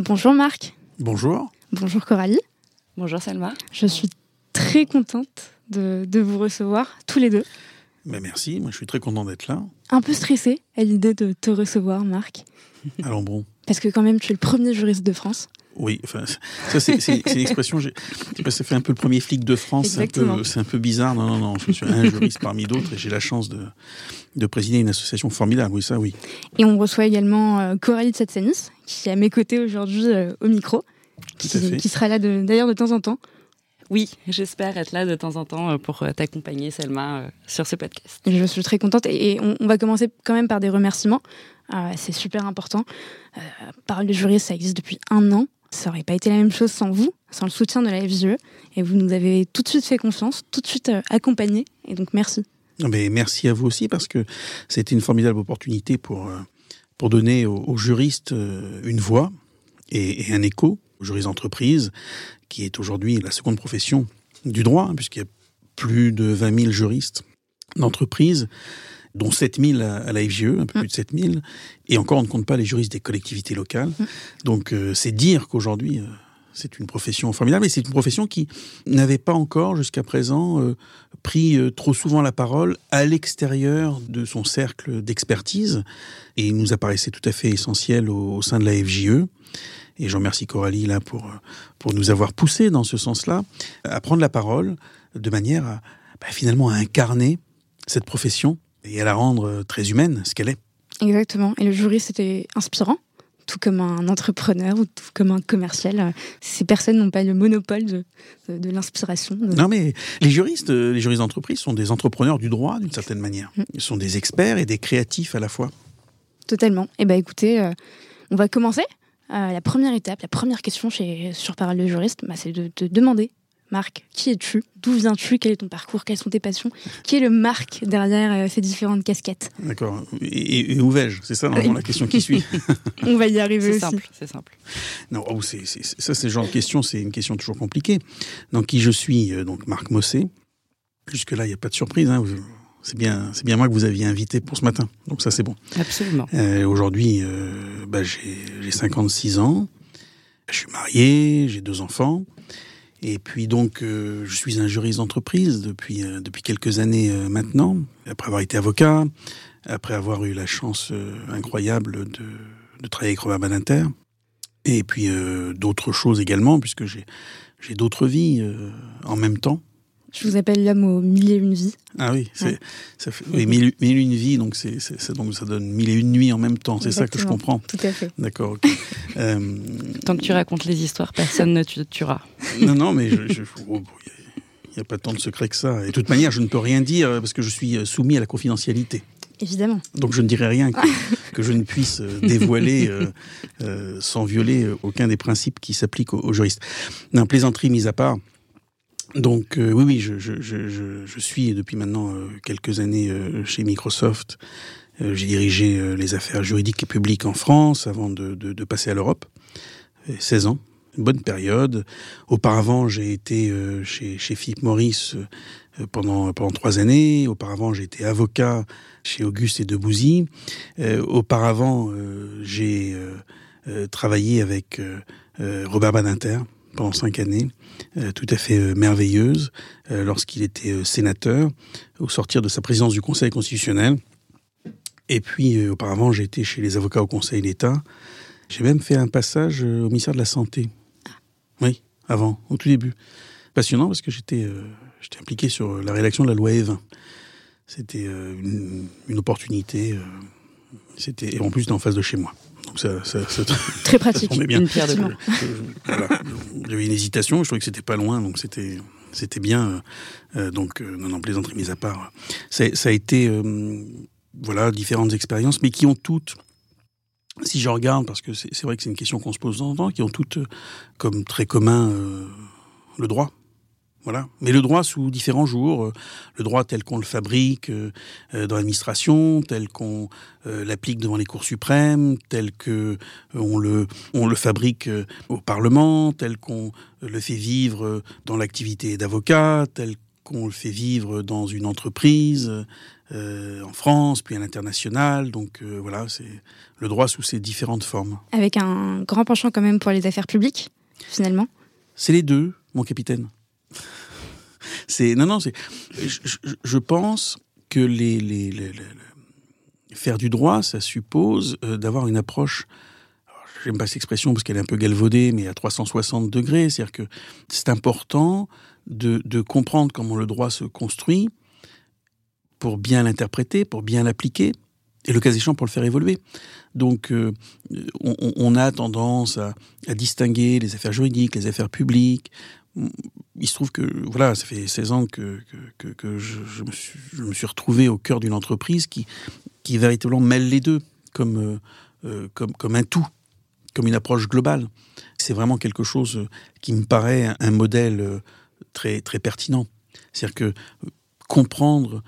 Bonjour Marc. Bonjour. Bonjour Coralie. Bonjour Selma. Je suis très contente de, vous recevoir tous les deux. Ben merci, moi je suis très content d'être là. Un peu stressé à l'idée de te recevoir, Marc. Alors bon. Parce que quand même, tu es le premier juriste de France. Oui, enfin, ça c'est une expression, ça fait un peu le premier flic de France, c'est un, un, peu bizarre. Non, non, non, je suis un juriste parmi d'autres et j'ai la chance de, de, présider une association formidable, oui, ça, oui. Et on reçoit également euh, Coralie Tsatsanis, qui est à mes côtés aujourd'hui euh, au micro, qui, qui, sera là d'ailleurs de, de temps en temps. Oui, j'espère être là de temps en temps euh, pour euh, t'accompagner, Selma, sur ce podcast. Je suis très contente et on, va commencer quand même par des remerciements. c'est super important. Parole de juriste, ça existe depuis un an. Ça n'aurait pas été la même chose sans vous, sans le soutien de la FGE. Et vous nous avez tout de suite fait confiance, tout de suite accompagné. Et donc merci. Mais merci à vous aussi parce que c'était une formidable opportunité pour, pour donner aux, juristes une voix et, et un écho aux juristes d'entreprise qui est aujourd'hui la seconde profession du droit, hein, puisqu'il y a plus de 20 000 juristes d'entreprise, dont 7 000 à la FGE, un peu plus de 7 000, et encore on ne compte pas les juristes des collectivités locales. Mmh. Donc euh, c'est dire qu'aujourd'hui, euh, c'est une profession formidable, et c'est une profession qui n'avait pas encore jusqu'à présent euh, pris trop souvent la parole à l'extérieur de son cercle d'expertise, et il nous apparaissait tout à fait essentiel au, sein de la FGE. Et je remercie Coralie là pour, pour nous avoir poussé dans ce sens-là, à prendre la parole de manière à bah, finalement à incarner cette profession et à la rendre très humaine, ce qu'elle est. Exactement. Et le jury, c'était inspirant tout comme un entrepreneur ou tout comme un commercial. Ces personnes n'ont pas le monopole de, de, l'inspiration. Non, mais les juristes, les juristes d'entreprise sont des entrepreneurs du droit d'une certaine manière. Mm. Ils sont des experts et des créatifs à la fois. Totalement. Eh bien, écoutez, euh, on va commencer euh, la première étape, la première question chez, sur Parole de juriste, bah, c'est de te demander, Marc, qui es-tu D'où viens-tu Quel est ton parcours Quelles sont tes passions Qui est le Marc derrière euh, ces différentes casquettes D'accord. Et, où vais-je? C'est ça normalement la question qui suit. On va y arriver C'est simple, c'est simple. Non, oh, c'est, ça, c'est le genre de question, c'est une question toujours compliquée. Donc, qui je suis euh, Donc, Marc Mossé. Jusque-là, il n'y a pas de surprise. Hein. C'est bien, c'est bien moi que vous aviez invité pour ce matin. Donc ça, c'est bon. Absolument. Euh, aujourd'hui, euh, bah, j'ai 56 ans. Je suis marié, j'ai deux enfants. Et puis donc, euh, je suis un juriste d'entreprise depuis, euh, depuis quelques années euh, maintenant. Après avoir été avocat, après avoir eu la chance incroyable de, de travailler avec Robert Badinter. Et puis d'autres choses également, puisque j'ai d'autres vies en même temps. Je vous appelle l'homme aux mille et une vies. Ah oui, c'est, ça fait, oui, mille, et une vies, donc, c'est, donc ça donne mille et une nuits en même temps, c'est ça que je comprends. Tout à fait. D'accord. euh... Tant que tu racontes les histoires, personne ne te tuera. Non, non, mais je, je oh, il n'y a pas tant de secret que ça. Et de toute manière, je ne peux rien dire parce que je suis euh, soumis à la confidentialité. Évidemment. Donc je ne dirai rien que, que je ne puisse euh, dévoiler euh, euh, sans violer aucun des principes qui s'appliquent aux, aux juristes. Non, plaisanterie mise à part, donc euh, oui, oui, je, je, je, suis depuis maintenant euh, quelques années euh, chez Microsoft j'ai dirigé les affaires juridiques et publiques en France avant de, de, de passer à l'Europe. 16 ans, une bonne période. Auparavant, j'ai été chez, chez Philippe Maurice pendant, pendant trois années. Auparavant, j'ai été avocat chez Auguste et Debouzy. auparavant, j'ai travaillé avec Robert Badinter pendant cinq années, euh, tout à fait euh, merveilleuse, euh, lorsqu'il était sénateur, au sortir de sa présidence du Conseil constitutionnel. Et puis, auparavant, j'ai été chez les avocats au Conseil d'État. J'ai même fait un passage au ministère de la Santé. Oui, avant, au tout début. Passionnant parce que j'étais impliqué sur la rédaction de la loi E20. C'était une, une, opportunité. C'était en plus en face de chez moi. Donc ça, ça, ça très pratique. bien. Une pierre de voilà. J'avais une hésitation, je trouvais que c'était pas loin, donc c'était c'était bien. Euh, donc euh, non, non, plaisanterie mise à part. Ça, ça a été euh, voilà différentes expériences, mais qui ont toutes si je regarde, parce que c'est vrai que c'est une question qu'on se pose dans le temps, qui ont toutes comme très commun le droit. Voilà. Mais le droit sous différents jours, euh, le droit tel qu'on le fabrique euh, euh, dans l'administration, tel qu'on l'applique devant les cours suprêmes, tel que on le on le fabrique au Parlement, tel qu'on le fait vivre dans l'activité d'avocat, tel qu'on le fait vivre dans une entreprise en France, puis à l'international. Donc voilà, c'est le droit sous ses différentes formes. Avec un grand penchant quand même pour les affaires publiques, finalement. C'est les deux, mon capitaine. C'est non, non, c'est. Je, pense que les, les, faire du droit, ça suppose euh, d'avoir une approche. J'aime pas cette expression parce qu'elle est un peu galvaudée, mais à 360 degrés. C'est-à-dire que c'est important de, de comprendre comment le droit se construit pour bien l'interpréter, pour bien l'appliquer, et le cas échéant pour le faire évoluer. Donc, euh, on, a tendance à, distinguer les affaires juridiques, les affaires publiques, il se trouve que voilà, ça fait 16 ans que, je, me suis, retrouvé au cœur d'une entreprise qui, qui véritablement mêle les deux comme, euh, euh, comme, comme un tout, comme une approche globale. C'est vraiment quelque chose qui me paraît un modèle euh, très, très pertinent. C'est-à-dire que comprendre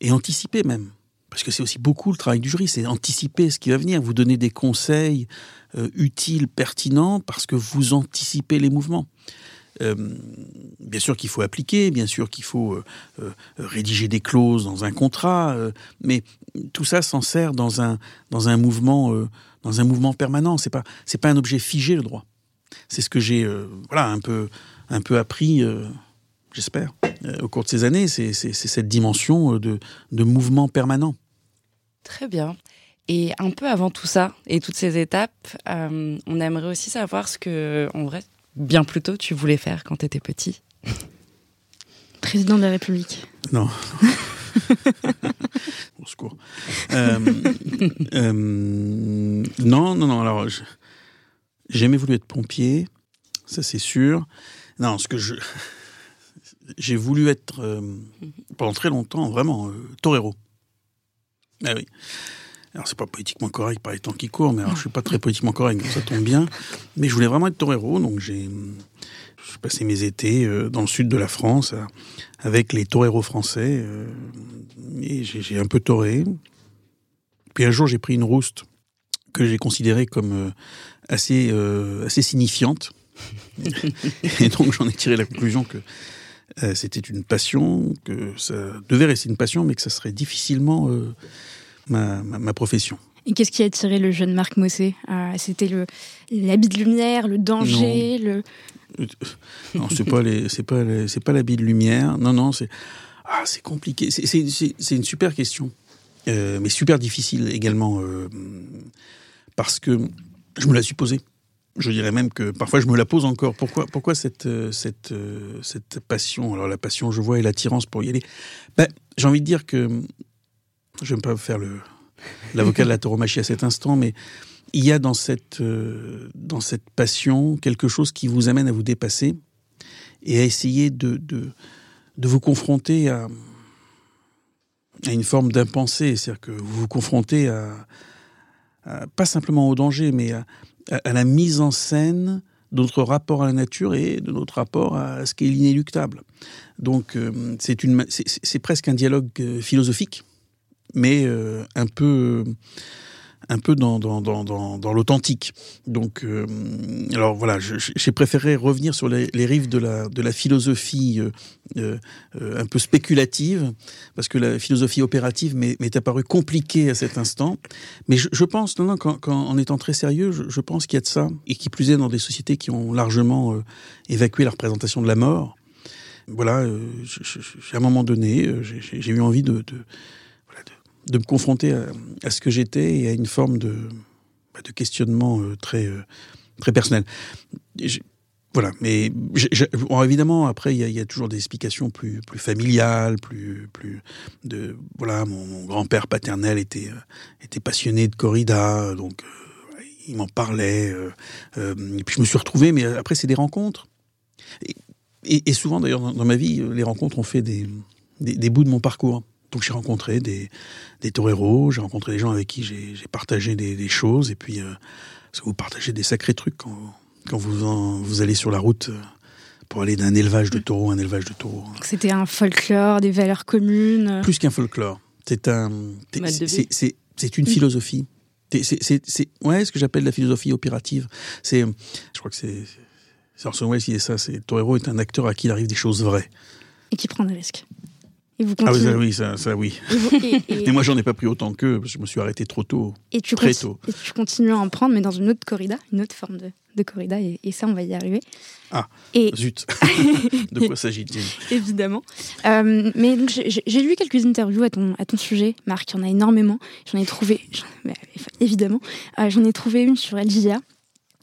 et anticiper même, parce que c'est aussi beaucoup le travail du jury, c'est anticiper ce qui va venir, vous donner des conseils utiles, pertinents, parce que vous anticipez les mouvements. Euh, bien sûr qu'il faut appliquer, bien sûr qu'il faut euh, euh, rédiger des clauses dans un contrat, mais tout ça s'en sert dans un dans un mouvement dans un mouvement permanent. C'est pas c'est pas un objet figé le droit. C'est ce que j'ai voilà un peu un peu appris, j'espère, au cours de ces années. C'est cette dimension de de mouvement permanent. Très bien. Et un peu avant tout ça et toutes ces étapes, on aimerait aussi savoir ce que, en vrai, bien plus tôt tu voulais faire quand tu étais petit Président de la République. Non. Au secours. Euh, euh, non, non, non. Alors, j'ai jamais voulu être pompier, ça c'est sûr. Non, ce que je. J'ai voulu être, euh, pendant très longtemps, vraiment, torero. Ah oui. Alors c'est pas politiquement correct par les temps qui courent, mais alors je suis pas très politiquement correct, donc ça tombe bien. Mais je voulais vraiment être torero, donc j'ai passé mes étés euh, dans le sud de la France avec les toreros français euh, et j'ai un peu toré. Puis un jour j'ai pris une rouste que j'ai considérée comme euh, assez assez signifiante et donc j'en ai tiré la conclusion que c'était une passion, que ça devait rester une passion, mais que ça serait difficilement ma, profession. Et qu'est-ce qui a attiré le jeune Marc Mossé? Euh, C'était le l'habit de lumière, le danger, le. Non, c'est pas les, c'est pas c'est pas l'habit de lumière. Non, non, c'est ah, c'est compliqué. C'est une super question, euh, mais super difficile également euh, parce que je me la suis posée. Je dirais même que parfois je me la pose encore. Pourquoi, pourquoi cette, cette, cette passion? Alors la passion, je vois, et l'attirance pour y aller. Ben, j'ai envie de dire que je ne vais pas faire l'avocat de la tauromachie à cet instant, mais il y a dans cette, euh, dans cette passion quelque chose qui vous amène à vous dépasser et à essayer de, vous confronter à, une forme d'impensé. C'est-à-dire que vous vous confrontez à, pas simplement au danger, mais à, la mise en scène de notre rapport à la nature et de notre rapport à ce qui est l'inéluctable. Donc euh, c'est presque un dialogue euh, philosophique mais un peu un peu dans, dans, dans, dans, l'authentique. Donc, euh, alors voilà, j'ai préféré revenir sur les, rives de la, de la philosophie euh, euh, un peu spéculative, parce que la philosophie opérative m'est apparue compliquée à cet instant. Mais je, pense, non, non, en étant très sérieux, je, pense qu'il y a de ça, et qui plus est dans des sociétés qui ont largement évacué la représentation de la mort. Voilà, à un moment donné, j'ai eu envie de me confronter à, ce que j'étais et à une forme de, bah, de questionnement euh, très, euh, très personnel. voilà, mais évidemment, après, il y, a toujours des explications plus, plus familiales, plus, plus de. Voilà, mon, grand-père paternel était, euh, était passionné de corrida, donc il m'en parlait. et puis je me suis retrouvé, mais après, c'est des rencontres. Et, souvent, d'ailleurs, dans, ma vie, les rencontres ont fait des, des bouts de mon parcours. Donc j'ai rencontré des, des toreros, j'ai rencontré des gens avec qui j'ai partagé des, choses, et puis euh, parce que vous partagez des sacrés trucs quand, quand vous, vous allez sur la route euh, pour aller d'un élevage de taureaux à un élevage de taureaux. C'était un folklore, des valeurs communes. Plus qu'un folklore, c'est un, c'est une philosophie. C'est ouais, ce que j'appelle la philosophie opérative. C'est, je crois que c'est, c'est Orson Welles qui dit ça. C'est Torero est un acteur à qui il arrive des choses vraies et qui prend des risques. Et vous ah oui, ça, ça, oui. Et, moi, j'en ai pas pris autant qu'eux, parce que je me suis arrêté trop tôt. Et tu très tôt. Et tu continues à en prendre, mais dans une autre corrida, une autre forme de, de corrida, et, ça, on va y arriver. Ah, et... zut De quoi s'agit-il? Évidemment. Euh, mais donc, j'ai lu quelques interviews à ton, à ton sujet, Marc, il y en a énormément. J'en ai trouvé, évidemment, euh, j'en ai trouvé une sur LGA,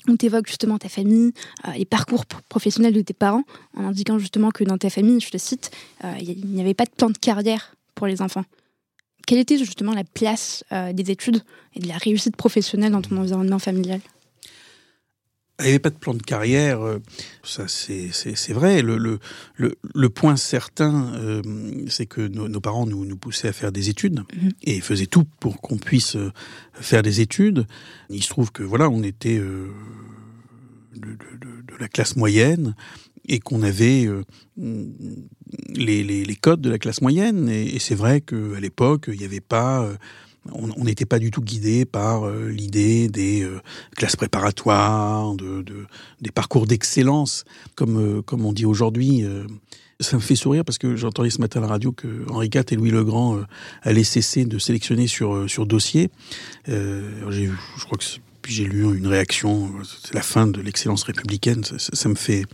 où tu évoques justement ta famille, euh, les parcours professionnels de tes parents, en indiquant justement que dans ta famille, je te cite, euh, il n'y avait pas de plan de carrière pour les enfants. Quelle était justement la place euh, des études et de la réussite professionnelle dans ton environnement familial? Il n'y avait pas de plan de carrière, euh, ça c'est vrai. Le, le, le, point certain, euh, c'est que nos, parents nous, nous poussaient à faire des études mhm. et faisaient tout pour qu'on puisse euh, faire des études. Il se trouve que voilà, on était de, la classe moyenne et qu'on avait les, les, les, codes de la classe moyenne. Et, et c'est vrai qu'à l'époque, il n'y avait pas on n'était pas du tout guidé par euh, l'idée des euh, classes préparatoires, de, des parcours d'excellence, comme, euh, comme on dit aujourd'hui. ça me fait sourire parce que j'entendais ce matin à la radio que Henri IV et Louis Legrand allaient cesser de sélectionner sur, sur dossier. je crois que j'ai lu une réaction, c'est la fin de l'excellence républicaine. Ça, me fait,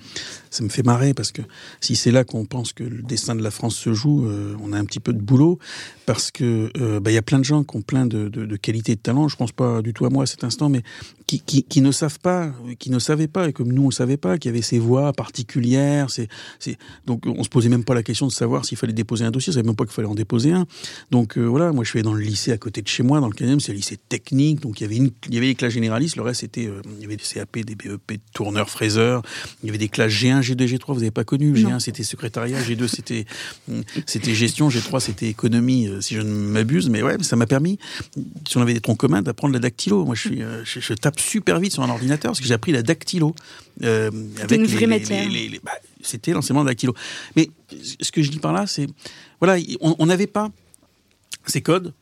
ça me fait marrer parce que si c'est là qu'on pense que le destin de la France se joue, on a un petit peu de boulot parce que euh, bah, il y a plein de gens qui ont plein de, de, de qualités de talents. Je pense pas du tout à moi à cet instant, mais qui, ne savent pas, qui ne savaient pas, et comme nous on savait pas, qu'il y avait ces voix particulières. Donc on se posait même pas la question de savoir s'il fallait déposer un dossier. On savait même pas qu'il fallait en déposer un. Donc euh, voilà, moi je suis dans le lycée à côté de chez moi, dans le 15 c'est le lycée technique. Donc il y avait une, il y avait les classes généralistes. Le reste c'était, euh, il y avait des CAP, des BEP, tourneurs, fraiseurs. Il y avait des classes G1, G2, G3. Vous avez pas connu. G1 c'était secrétariat, G2 c'était, c'était gestion, G3 c'était économie si je ne m'abuse, mais ouais, ça m'a permis, si on avait des troncs communs, d'apprendre la dactylo. Moi, je, suis, euh, je, tape super vite sur un ordinateur parce que j'ai appris la dactylo. Euh, avec une vraie matière. Bah, c'était l'enseignement de dactylo. Mais ce que je dis par là, c'est, voilà, on n'avait pas ces codes.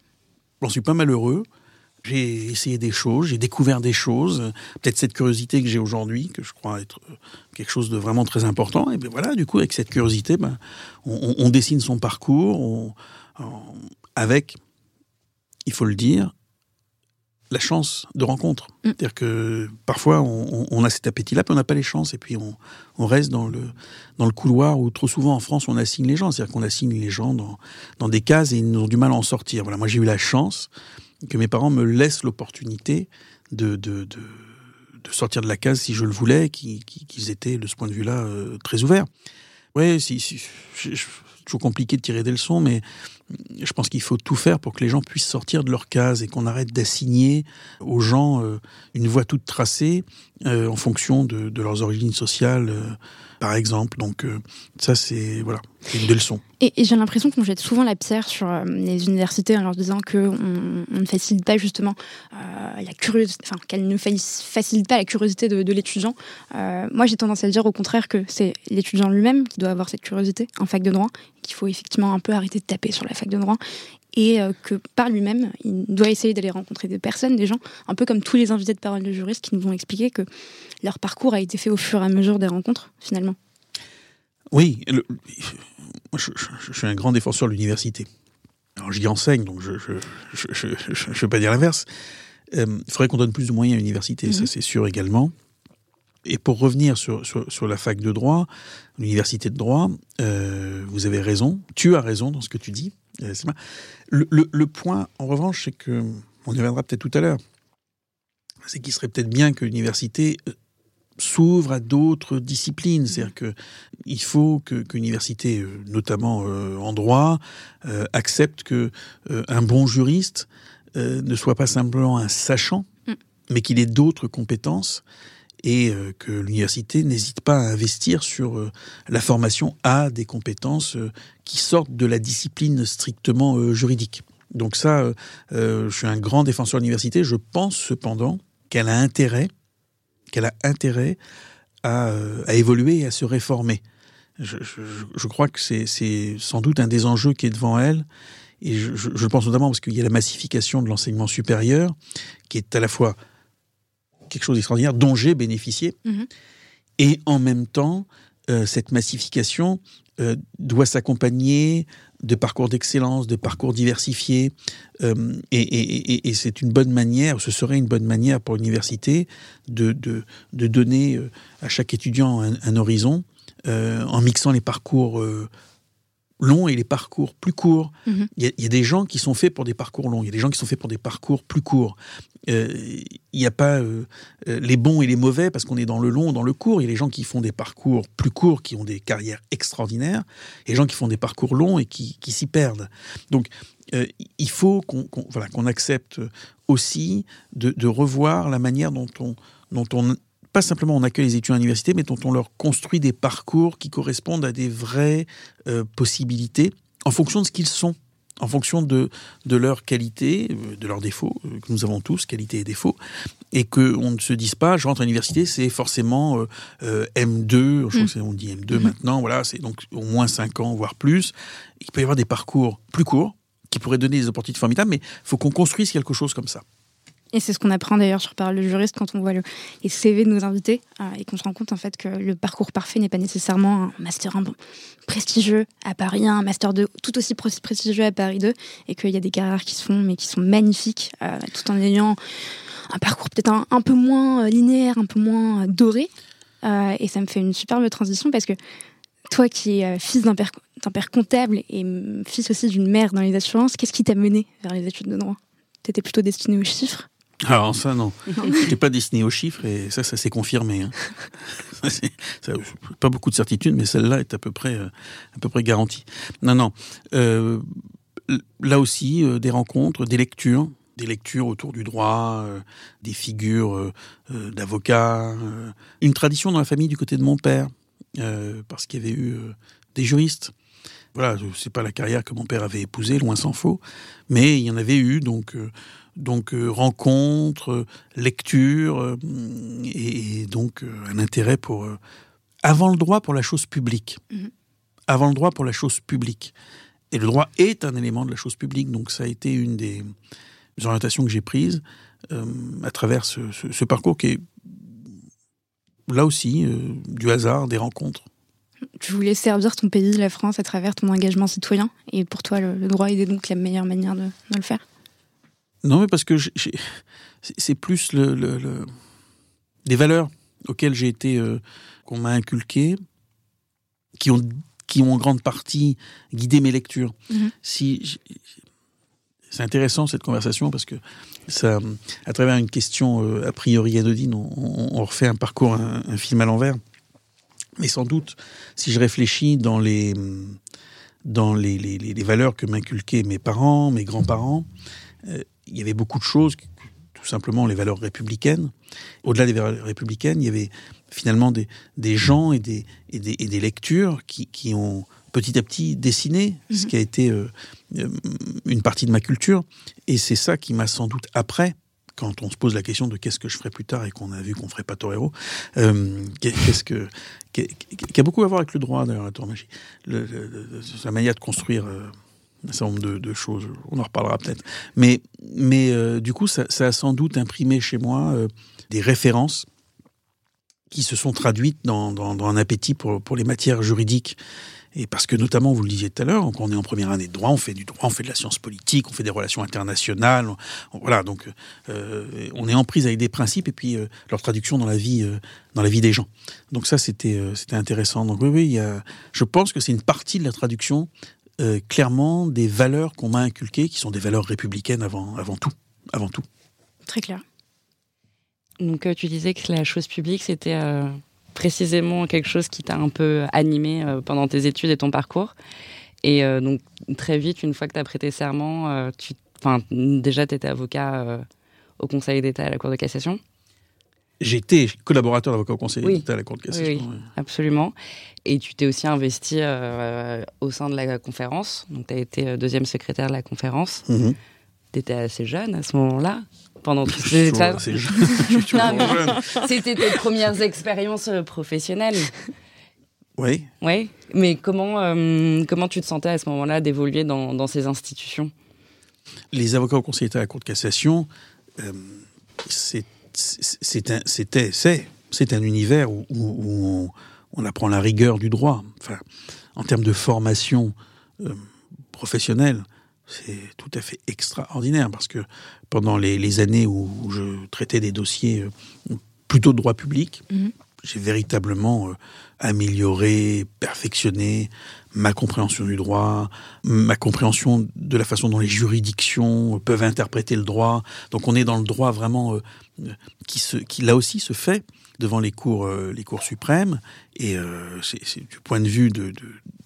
J'en suis pas malheureux. J'ai essayé des choses, j'ai découvert des choses, peut-être cette curiosité que j'ai aujourd'hui, que je crois être euh, quelque chose de vraiment très important. Et bien voilà, du coup, avec cette curiosité, ben, on, on, dessine son parcours, on, avec, il faut le dire, la chance de rencontre. Mm. C'est-à-dire que parfois on, a cet appétit-là, puis on n'a pas les chances, et puis on, reste dans le, dans le couloir où trop souvent en France on assigne les gens. C'est-à-dire qu'on assigne les gens dans, dans des cases et ils ont du mal à en sortir. Voilà, moi j'ai eu la chance que mes parents me laissent l'opportunité de, de, de, sortir de la case si je le voulais, qu'ils étaient de ce point de vue-là euh, très ouverts. Oui, si, si, toujours compliqué de tirer des leçons, mais je pense qu'il faut tout faire pour que les gens puissent sortir de leur case et qu'on arrête d'assigner aux gens euh, une voie toute tracée euh, en fonction de, leurs origines sociales, par exemple. Donc ça, c'est voilà. une des leçons. Et, j'ai l'impression qu'on jette souvent la pierre sur euh, les universités en leur disant qu'on on ne facilite pas justement euh, la curiosité, enfin qu'elles ne facilitent pas la curiosité de, l'étudiant. Euh, moi, j'ai tendance à dire au contraire que c'est l'étudiant lui-même qui doit avoir cette curiosité en fac de droit, qu'il faut effectivement un peu arrêter de taper sur la fac de droit et que par lui-même, il doit essayer d'aller rencontrer des personnes, des gens, un peu comme tous les invités de parole de juristes qui nous vont expliquer que leur parcours a été fait au fur et à mesure des rencontres, finalement. Oui, je, suis un grand défenseur de l'université. Alors j'y enseigne, donc je ne vais pas dire l'inverse. Euh, il faudrait qu'on donne plus de moyens à l'université, ça mhm. c'est sûr également. Et pour revenir sur, sur, la fac de droit, l'université de droit, euh, vous avez raison, tu as raison dans ce que tu dis. Euh, le, le, le, point, en revanche, c'est que, on y reviendra peut-être tout à l'heure, c'est qu'il serait peut-être bien que l'université s'ouvre à d'autres disciplines. C'est-à-dire que il faut que l'université, euh, notamment euh, en droit, euh, accepte que un bon juriste ne soit pas simplement un sachant, mmh. mais qu'il ait d'autres compétences et que l'université n'hésite pas à investir sur la formation à des compétences qui sortent de la discipline strictement juridique. Donc ça, je suis un grand défenseur de l'université. Je pense cependant qu'elle a intérêt qu'elle a intérêt à, euh, évoluer et à se réformer. Je, crois que c'est sans doute un des enjeux qui est devant elle. Et je pense notamment parce qu'il y a la massification de l'enseignement supérieur, qui est à la fois quelque chose d'extraordinaire, dont j'ai bénéficié, mm-hmm. et en même temps, euh, cette massification euh, doit s'accompagner de parcours d'excellence, de parcours diversifiés, euh, et, c'est une bonne manière, ce serait une bonne manière pour l'université de, de, donner à chaque étudiant un, horizon en mixant les parcours longs et les parcours plus courts. Mhm. Il y, a des gens qui sont faits pour des parcours longs, il y a des gens qui sont faits pour des parcours plus courts. Euh, il n'y a pas euh, euh, les bons et les mauvais parce qu'on est dans le long, dans le court. Il y a les gens qui font des parcours plus courts, qui ont des carrières extraordinaires, et les gens qui font des parcours longs et qui, qui s'y perdent. Donc, il faut qu'on voilà, qu'on accepte aussi de, de, revoir la manière dont on, dont on pas simplement on accueille les étudiants à l'université, mais dont on leur construit des parcours qui correspondent à des vraies euh, possibilités en fonction de ce qu'ils sont, en fonction de, de leurs qualités, euh, de leurs défauts, euh, que nous avons tous, qualités et défauts, et qu'on ne se dise pas, je rentre à l'université, c'est forcément M2, je crois mm. qu'on dit M2 mm-hmm. maintenant, voilà, c'est donc au moins 5 ans, voire plus. Il peut y avoir des parcours plus courts, qui pourraient donner des opportunités formidables, mais il faut qu'on construise quelque chose comme ça. Et c'est ce qu'on apprend d'ailleurs sur Parole de juriste quand on voit le, les CV de nos invités euh, et qu'on se rend compte en fait que le parcours parfait n'est pas nécessairement un master 1 prestigieux à Paris un master 2 tout aussi prestigieux à Paris 2 et qu'il y a des carrières qui se font mais qui sont magnifiques euh, tout en ayant un parcours peut-être un, peu moins euh, linéaire, un peu moins doré. et ça me fait une superbe transition parce que toi qui es fils d'un père, père comptable et fils aussi d'une mère dans les assurances, qu'est-ce qui t'a mené vers les études de droit? T'étais plutôt destiné aux chiffres? Alors ça non, je n'étais pas destiné aux chiffres et ça, ça s'est confirmé. Hein. pas beaucoup de certitude, mais celle-là est à peu près, euh, à peu près garantie. Non, non. Euh, là aussi, euh, des rencontres, des lectures, des lectures autour du droit, des figures d'avocats, une tradition dans la famille du côté de mon père, parce qu'il y avait eu des juristes voilà, c'est pas la carrière que mon père avait épousée, loin s'en faut, mais il y en avait eu, donc donc euh, rencontres, lectures, euh, et, donc euh, un intérêt pour avant le droit pour la chose publique, mhm. avant le droit pour la chose publique. Et le droit est un élément de la chose publique, donc ça a été une des orientations que j'ai prises à travers ce, parcours qui est là aussi du hasard, des rencontres. Tu voulais servir ton pays, la France, à travers ton engagement citoyen, et pour toi, le, droit était donc la meilleure manière de le faire? Non, mais parce que c'est plus le, les valeurs auxquelles j'ai été, euh, qu'on m'a inculquées, qui ont, qui ont en grande partie guidé mes lectures. Mhm. Si c'est intéressant cette conversation parce que ça, à travers une question euh, a priori anodine, on, refait un parcours, un, film à l'envers. Mais sans doute, si je réfléchis dans les dans les, les, les valeurs que m'inculquaient mes parents, mes grands-parents, euh, il y avait beaucoup de choses, tout simplement les valeurs républicaines. Au-delà des valeurs républicaines, il y avait finalement des, des gens et des, et des, et des lectures qui, qui ont petit à petit dessiner ce Mhm. qui a été euh, euh, une partie de ma culture. Et c'est ça qui m'a sans doute après, quand on se pose la question de qu'est-ce que je ferai plus tard et qu'on a vu qu'on ferait pas torero, euh, qu'est- qu'est-ce que qui a, beaucoup à voir avec le droit d'ailleurs la le- le- sa manière de construire euh, un certain nombre de, choses. On en reparlera peut-être. Mais mais euh, du coup ça, a sans doute imprimé chez moi euh, des références qui se sont traduites dans, dans, un appétit pour, pour les matières juridiques. Et parce que notamment, vous le disiez tout à l'heure, quand on est en première année de droit, on fait du droit, on fait de la science politique, on fait des relations internationales. on- voilà, donc euh, on est en prise avec des principes et puis leur traduction dans la vie, dans la vie des gens. Donc ça, c'était intéressant. Donc oui, il y a, je pense que c'est une partie de la traduction euh, clairement des valeurs qu'on m'a inculquées, qui sont des valeurs républicaines avant, avant tout, avant tout. Très clair. Donc euh, tu disais que la chose publique, c'était euh, précisément quelque chose qui t'a un peu animé euh, pendant tes études et ton parcours. Et euh, donc très vite, une fois que tu as prêté serment, euh, tu, enfin, déjà tu étais avocat euh, au Conseil d'État à la Cour de cassation. J'étais collaborateur d'avocat au Conseil Oui. d'État à la Cour de cassation. Oui. Absolument. Et tu t'es aussi investi euh, au sein de la conférence. Donc tu as été euh, deuxième secrétaire de la conférence. Mhm. Tu étais assez jeune à ce moment-là. Pendant toutes ces étapes. C'était tes premières expériences euh, professionnelles. Oui. Oui, mais comment, euh, comment tu te sentais à ce moment-là d'évoluer dans, dans ces institutions? Les avocats au Conseil d'État à la Cour de cassation, euh, c'est c'est- un- c'était, c'est, c'est un univers où, où- où on, on apprend la rigueur du droit. Enfin, en termes de formation euh, professionnelle, c'est tout à fait extraordinaire parce que pendant les, les années où, où je traitais des dossiers euh, plutôt de droit public, Mhm. j'ai véritablement euh, amélioré, perfectionné ma compréhension du droit, ma compréhension de la façon dont les juridictions peuvent interpréter le droit. Donc on est dans le droit vraiment qui, se, qui là aussi se fait devant les cours, euh, les cours suprêmes. Et euh, c'est du point de vue de,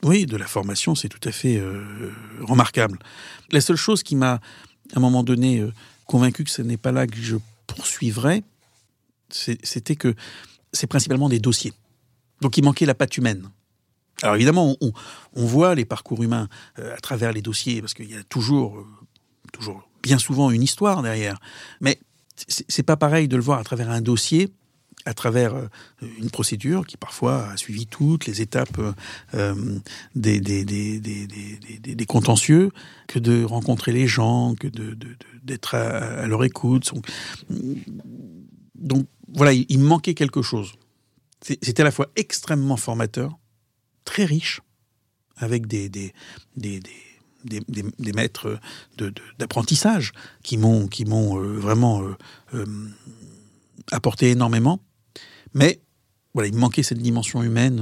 oui, de la formation, c'est tout à fait euh, remarquable. La seule chose qui m'a, à un moment donné, convaincu que ce n'est pas là que je poursuivrais, c'était que c'est principalement des dossiers. Donc il manquait la patte humaine. Alors évidemment, on, on voit les parcours humains à travers les dossiers, parce qu'il y a toujours, toujours, bien souvent une histoire derrière. Mais c'est pas pareil de le voir à travers un dossier, à travers euh, une procédure qui parfois a suivi toutes les étapes euh, euh, des, contentieux, que de rencontrer les gens, que d'être à, leur écoute. Donc, voilà, il, il manquait quelque chose. C'était à la fois extrêmement formateur, très riche, avec des, des, des, des, des, des- maîtres de- de- d'apprentissage qui m'ont qui m'ont euh, vraiment euh, euh, apporté énormément. Mais voilà, il me manquait cette dimension humaine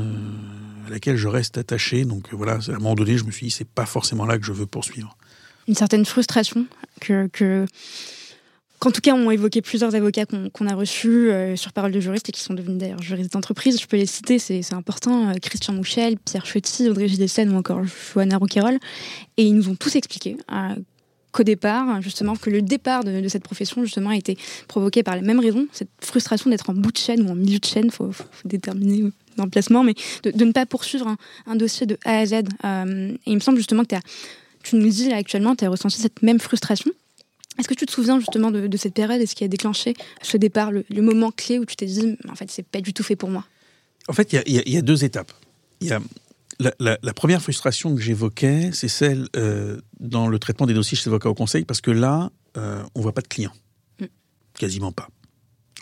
à laquelle je reste attaché. Donc voilà, à un moment donné, je me suis dit, c'est pas forcément là que je veux poursuivre. Une certaine frustration que qu'en tout cas ont évoqué plusieurs avocats qu'on a reçus euh, sur parole de juristes et qui sont devenus d'ailleurs juristes d'entreprise. Je peux les citer, c'est important. euh, Christian Mouchel, Pierre Chetty, Audrey Gidesen ou encore Johanna Rouquayrol. Et ils nous ont tous expliqué euh, qu'au départ, justement, que le départ de, cette profession, justement, a été provoqué par les mêmes raisons, cette frustration d'être en bout de chaîne ou en milieu de chaîne, faut, faut, déterminer l'emplacement, mais de, ne pas poursuivre un, dossier de A à Z. Et il me semble justement que tu nous dis là, actuellement, tu as ressenti cette même frustration. Est-ce que tu te souviens justement de, de cette période et ce qui a déclenché ce départ, le, le moment clé où tu t'es dit, en fait, c'est pas du tout fait pour moi? En fait, il y a- y, y deux étapes. Il y a la, la- la première frustration que j'évoquais, c'est celle euh, dans le traitement des dossiers chez les avocats au conseil, parce que là, euh, on voit pas de clients. Mm. Quasiment pas.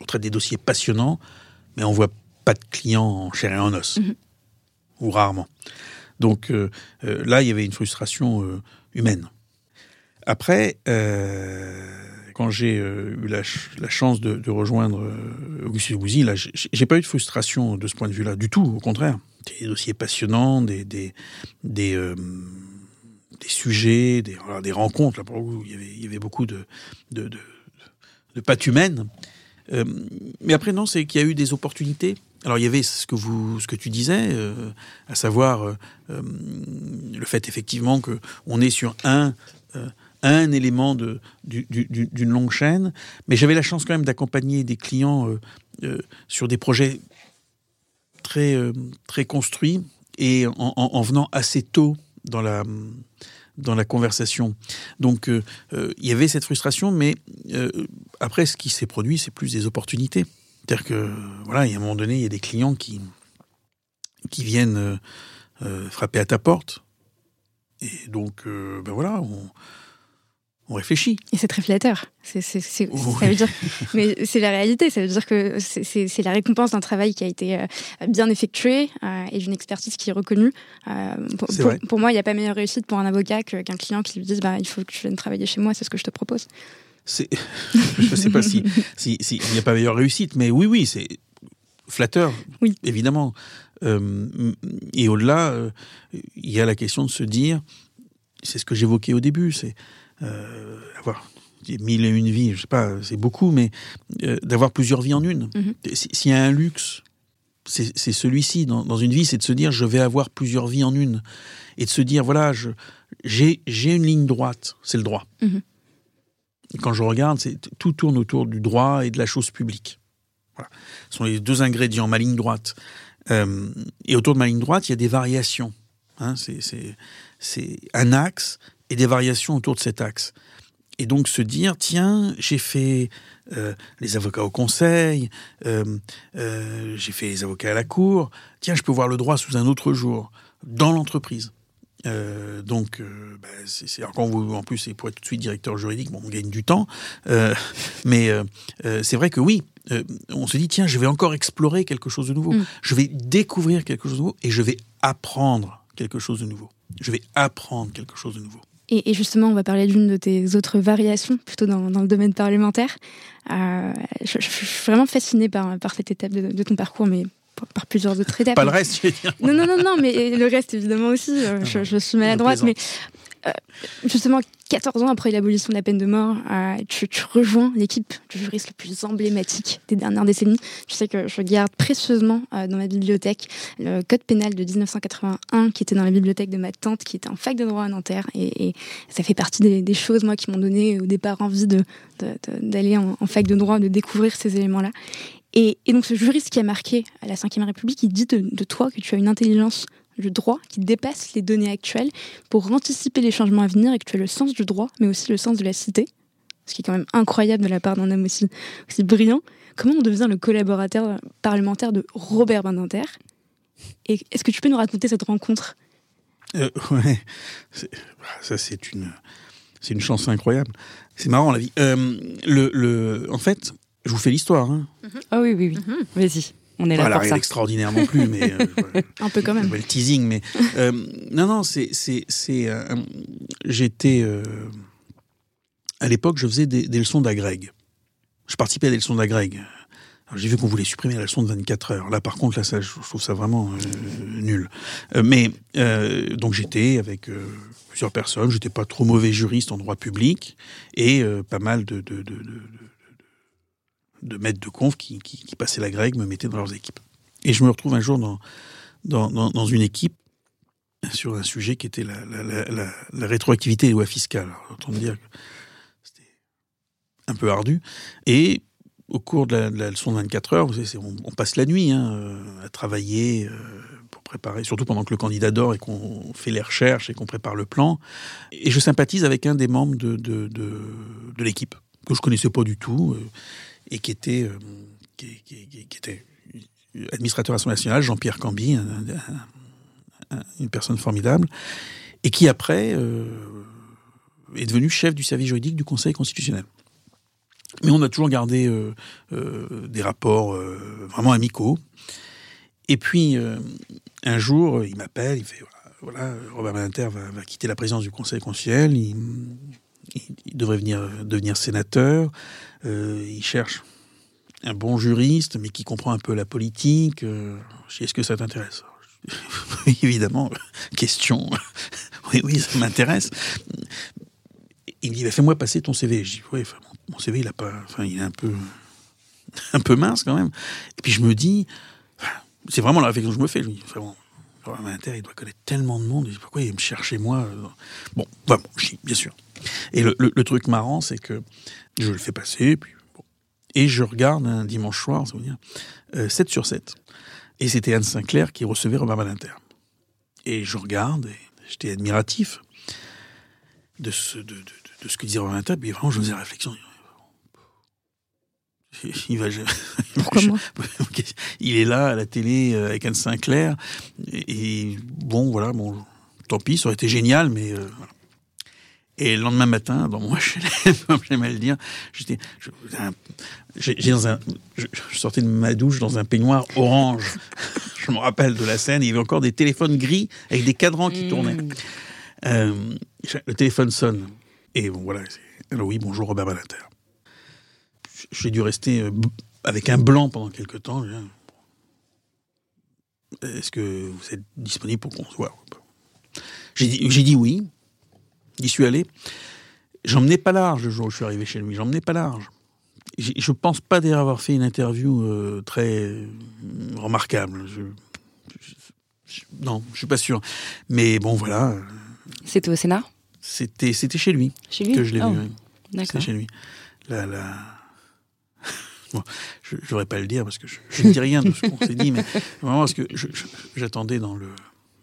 On traite des dossiers passionnants, mais on voit pas de clients en chair et en os. Mhm. Ou rarement. Donc euh, euh, là, il y avait une frustration humaine. Après, euh, quand j'ai euh, eu la, ch- la chance de, rejoindre euh, Auguste Bouzy, là, j'ai pas eu de frustration de ce point de vue-là, du tout, au contraire. Des dossiers passionnants, des, des, des, des sujets, des, des rencontres. Là, pour coup, il y avait, beaucoup de, de, de, de pattes humaines. Mais après, non, c'est qu'il y a eu des opportunités. Alors, il y avait ce que, vous, ce que tu disais, à savoir le fait effectivement que on est sur un, un élément d'une longue chaîne. Mais j'avais la chance quand même d'accompagner des clients euh, euh, sur des projets très, euh, très construits et en, venant assez tôt dans la dans la conversation. Donc il y avait cette frustration, mais après ce qui s'est produit, c'est plus des opportunités. C'est-à-dire que voilà, il y a un moment donné, il y a des clients qui qui viennent frapper à ta porte, et donc ben voilà, on réfléchit. Et c'est très flatteur. C'est, c'est, c'est, ça veut dire, mais c'est la réalité. Ça veut dire que c'est, la récompense d'un travail qui a été euh, bien effectué euh, et d'une expertise qui est reconnue. Euh, pour, pour, moi, il n'y a pas meilleure réussite pour un avocat qu'un client qui lui dise bah, il faut que tu viennes travailler chez moi, c'est ce que je te propose. C'est... je ne sais pas si, si, si, il n'y a pas meilleure réussite, mais oui, oui, c'est flatteur, oui. évidemment. et au-delà, il y a la question de se dire, c'est ce que j'évoquais au début, c'est euh, avoir mille et une vies, je sais pas, c'est beaucoup, mais euh, d'avoir plusieurs vies en une. Mhm. S'il y a un luxe, c'est celui-ci dans, dans, une vie, c'est de se dire je vais avoir plusieurs vies en une et de se dire voilà, j'ai une ligne droite, c'est le droit. Mhm. Et quand je regarde, tout tourne autour du droit et de la chose publique. Voilà. Ce sont les deux ingrédients, ma ligne droite. Euh, et autour de ma ligne droite, il y a des variations. Hein, c'est un axe et des variations autour de cet axe. Et donc se dire, tiens, j'ai fait euh, les avocats au conseil, euh, euh, j'ai fait les avocats à la cour, tiens, je peux voir le droit sous un autre jour, dans l'entreprise. donc, bah, c'est quand vous, en plus, c'est pour être tout de suite directeur juridique, bon, on gagne du temps, mais c'est vrai que oui, on se dit, tiens, je vais encore explorer quelque chose de nouveau, mm. je vais découvrir quelque chose de nouveau et je vais apprendre quelque chose de nouveau. Je vais apprendre quelque chose de nouveau. Et, justement, on va parler d'une de tes autres variations, plutôt dans, le domaine parlementaire. Euh, je, suis vraiment fascinée par, par cette étape de, ton parcours, mais par, plusieurs autres étapes. Pas le reste, je veux dire. Non, non, non, non, mais le reste, évidemment aussi. Euh, je, je, suis maladroite, mais justement, 14 ans après l'abolition de la peine de mort, euh, tu, rejoins l'équipe du juriste le plus emblématique des dernières décennies. Tu sais que je garde précieusement euh, dans ma bibliothèque le code pénal de 1981 qui était dans la bibliothèque de ma tante qui était en fac de droit à Nanterre et, ça fait partie des, choses moi qui m'ont donné au départ envie d'aller en, fac de droit, de découvrir ces éléments-là. Et, donc ce juriste qui a marqué la Ve République, il dit de toi que tu as une intelligence le droit qui dépasse les données actuelles pour anticiper les changements à venir et que tu as le sens du droit, mais aussi le sens de la cité, ce qui est quand même incroyable de la part d'un homme aussi, aussi brillant. Comment on devient le collaborateur parlementaire de Robert Badinter? Et est-ce que tu peux nous raconter cette rencontre? Euh, Ouais, ça c'est une, c'est une chance incroyable. C'est marrant la vie. Euh, le, le, en fait, je vous fais l'histoire. Hein. Ah oui, oui, oui. Mhm. Vas-y. On est là pour rien d'extraordinaire non plus, mais euh, un peu quand même. Le teasing, mais euh, non, non, c'est c'est c'est. Euh, j'étais à l'époque, je faisais des, leçons d'agrég. Je participais à des leçons d'agrég. J'ai vu qu'on voulait supprimer la leçon de 24 heures. Là, par contre, là, ça, je trouve ça vraiment nul. mais donc j'étais avec plusieurs personnes. J'étais pas trop mauvais juriste en droit public et pas mal de, de, de, de de maîtres de conf qui, qui, passaient la grecque me mettaient dans leurs équipes. Et je me retrouve un jour dans, dans, dans, une équipe sur un sujet qui était la, la, la, rétroactivité des lois fiscales. autant dire que c'était un peu ardu. Et au cours de la, leçon de 24 heures, on, passe la nuit hein, euh, à travailler euh, pour préparer, surtout pendant que le candidat dort et qu'on fait les recherches et qu'on prépare le plan. Et je sympathise avec un des membres de, de, de, de l'équipe que je connaissais pas du tout. Euh, et qui était, euh, qui, administrateur à nationale, Jean-Pierre Camby, une personne formidable, et qui après euh, est devenu chef du service juridique du Conseil constitutionnel. Mais on a toujours gardé euh, des rapports vraiment amicaux. Et puis, un jour, il m'appelle, il fait voilà, Robert Badinter va, va, quitter la présidence du Conseil constitutionnel, il, il devrait venir devenir sénateur. Euh, il cherche un bon juriste, mais qui comprend un peu la politique. Euh, est-ce que ça t'intéresse? Évidemment, question. oui, oui, ça m'intéresse. Il dit, bah, fais-moi passer ton CV. Je dis, oui, mon CV, il a pas, enfin, il est un peu, un peu mince quand même. Et puis je me dis, c'est vraiment la réflexion que je me fais. Je me dis, vraiment, il doit connaître tellement de monde. Pourquoi il me chercher moi? Bon, bah, bon, bien sûr. Et le, truc marrant, c'est que je le fais passer, puis et je regarde un dimanche soir, ça veut dire, 7 sur 7. Et c'était Anne Sinclair qui recevait Robert Badinter. Et je regarde, et j'étais admiratif de ce, de, de, de ce que disait Robin Table, et vraiment, je faisais réflexion. Il va, Pourquoi moi Il est là à la télé euh, avec Anne Sinclair, et, et bon, voilà, bon, tant pis, ça aurait été génial, mais euh, voilà. Et le lendemain matin, dans mon HLM, comme j'aime à le dire, j'étais, j'ai dans un, je, je, sortais de ma douche dans un peignoir orange. je me rappelle de la scène. Il y avait encore des téléphones gris avec des cadrans qui mmh. tournaient. Euh, le téléphone sonne. Et bon, voilà. Alors oui, bonjour Robert Balater. J'ai dû rester euh, avec un blanc pendant quelques temps. Est-ce que vous êtes disponible pour qu'on se voit? J'ai dit, dit oui. J'y suis allé. J'emmenais pas large le jour où je suis arrivé chez lui. J'emmenais pas large. Je pense pas d'ailleurs avoir fait une interview euh, très remarquable. Je, je, je, non, je suis pas sûr. Mais bon, voilà. C'était au Sénat? C'était c'était chez lui. Chez lui? que je l'ai oh. vu. Oui. D'accord. C'était chez lui. La, la... Bon, je n'aurais pas à le dire parce que je, je ne dis rien de ce qu'on s'est dit, mais vraiment parce que j'attendais dans le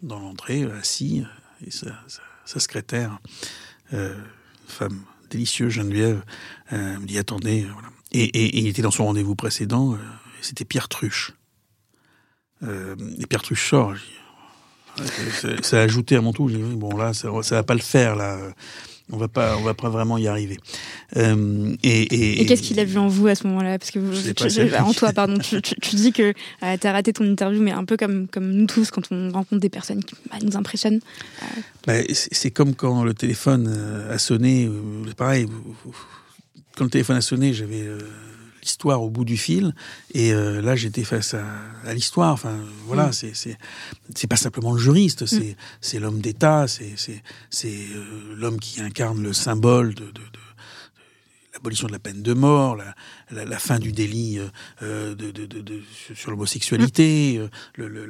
dans l'entrée assis et ça, ça sa secrétaire, euh, femme délicieuse, Geneviève, euh, me dit attendez, voilà. Et, et, il était dans son rendez-vous précédent, euh, c'était Pierre Truche. Euh, et Pierre Truche sort. Ça a ajouté à mon tour. Bon là, ça, ça va pas le faire là on va pas, on va pas vraiment y arriver. Euh, et, et, et qu'est-ce qu'il a vu en vous à ce moment-là? Parce que vous, tu, tu, en toi, pardon, tu, dis que euh, tu as raté ton interview, mais un peu comme comme nous tous quand on rencontre des personnes qui bah, nous impressionnent. Euh... Bah, c'est comme quand le téléphone euh, a sonné. Pareil, quand le téléphone a sonné, j'avais l'histoire au bout du fil. Et euh, là, j'étais face à, à l'histoire. Enfin, voilà, mm. c'est pas simplement le juriste, c'est mm. c'est l'homme d'État, c'est euh, l'homme qui incarne le symbole de, de, de l'abolition de la peine de mort, la, la, la fin du délit euh, de, de, de, de, sur l'homosexualité, mm. le, le,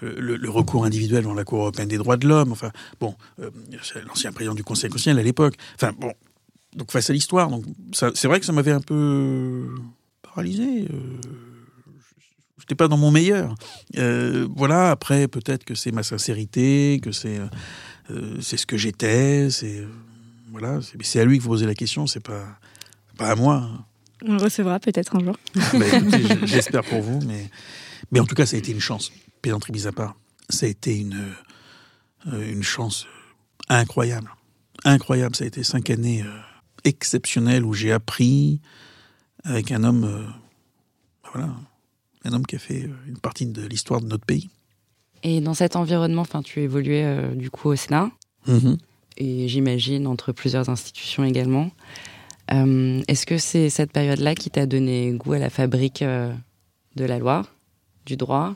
le, le, recours individuel dans la Cour européenne des droits de l'homme. Enfin, bon, euh, l'ancien président du Conseil constitutionnel à l'époque. Enfin, bon, donc face à l'histoire, donc c'est vrai que ça m'avait un peu paralysé. Euh, J'étais pas dans mon meilleur. Euh, voilà. Après, peut-être que c'est ma sincérité, que c'est euh, c'est ce que j'étais. C'est voilà. C'est à lui que vous posez la question. C'est pas pas à moi. On le recevra peut-être un jour. bah, J'espère pour vous, mais mais en tout cas, ça a été une chance. Pédantrie mise à part, ça a été une une chance incroyable, incroyable. Ça a été cinq années exceptionnelles où j'ai appris avec un homme, euh, voilà, un homme qui a fait une partie de l'histoire de notre pays. Et dans cet environnement, enfin, tu évoluais euh, du coup au Sénat, mm -hmm. et j'imagine entre plusieurs institutions également. Euh, Est-ce que c'est cette période-là qui t'a donné goût à la fabrique euh, de la loi, du droit,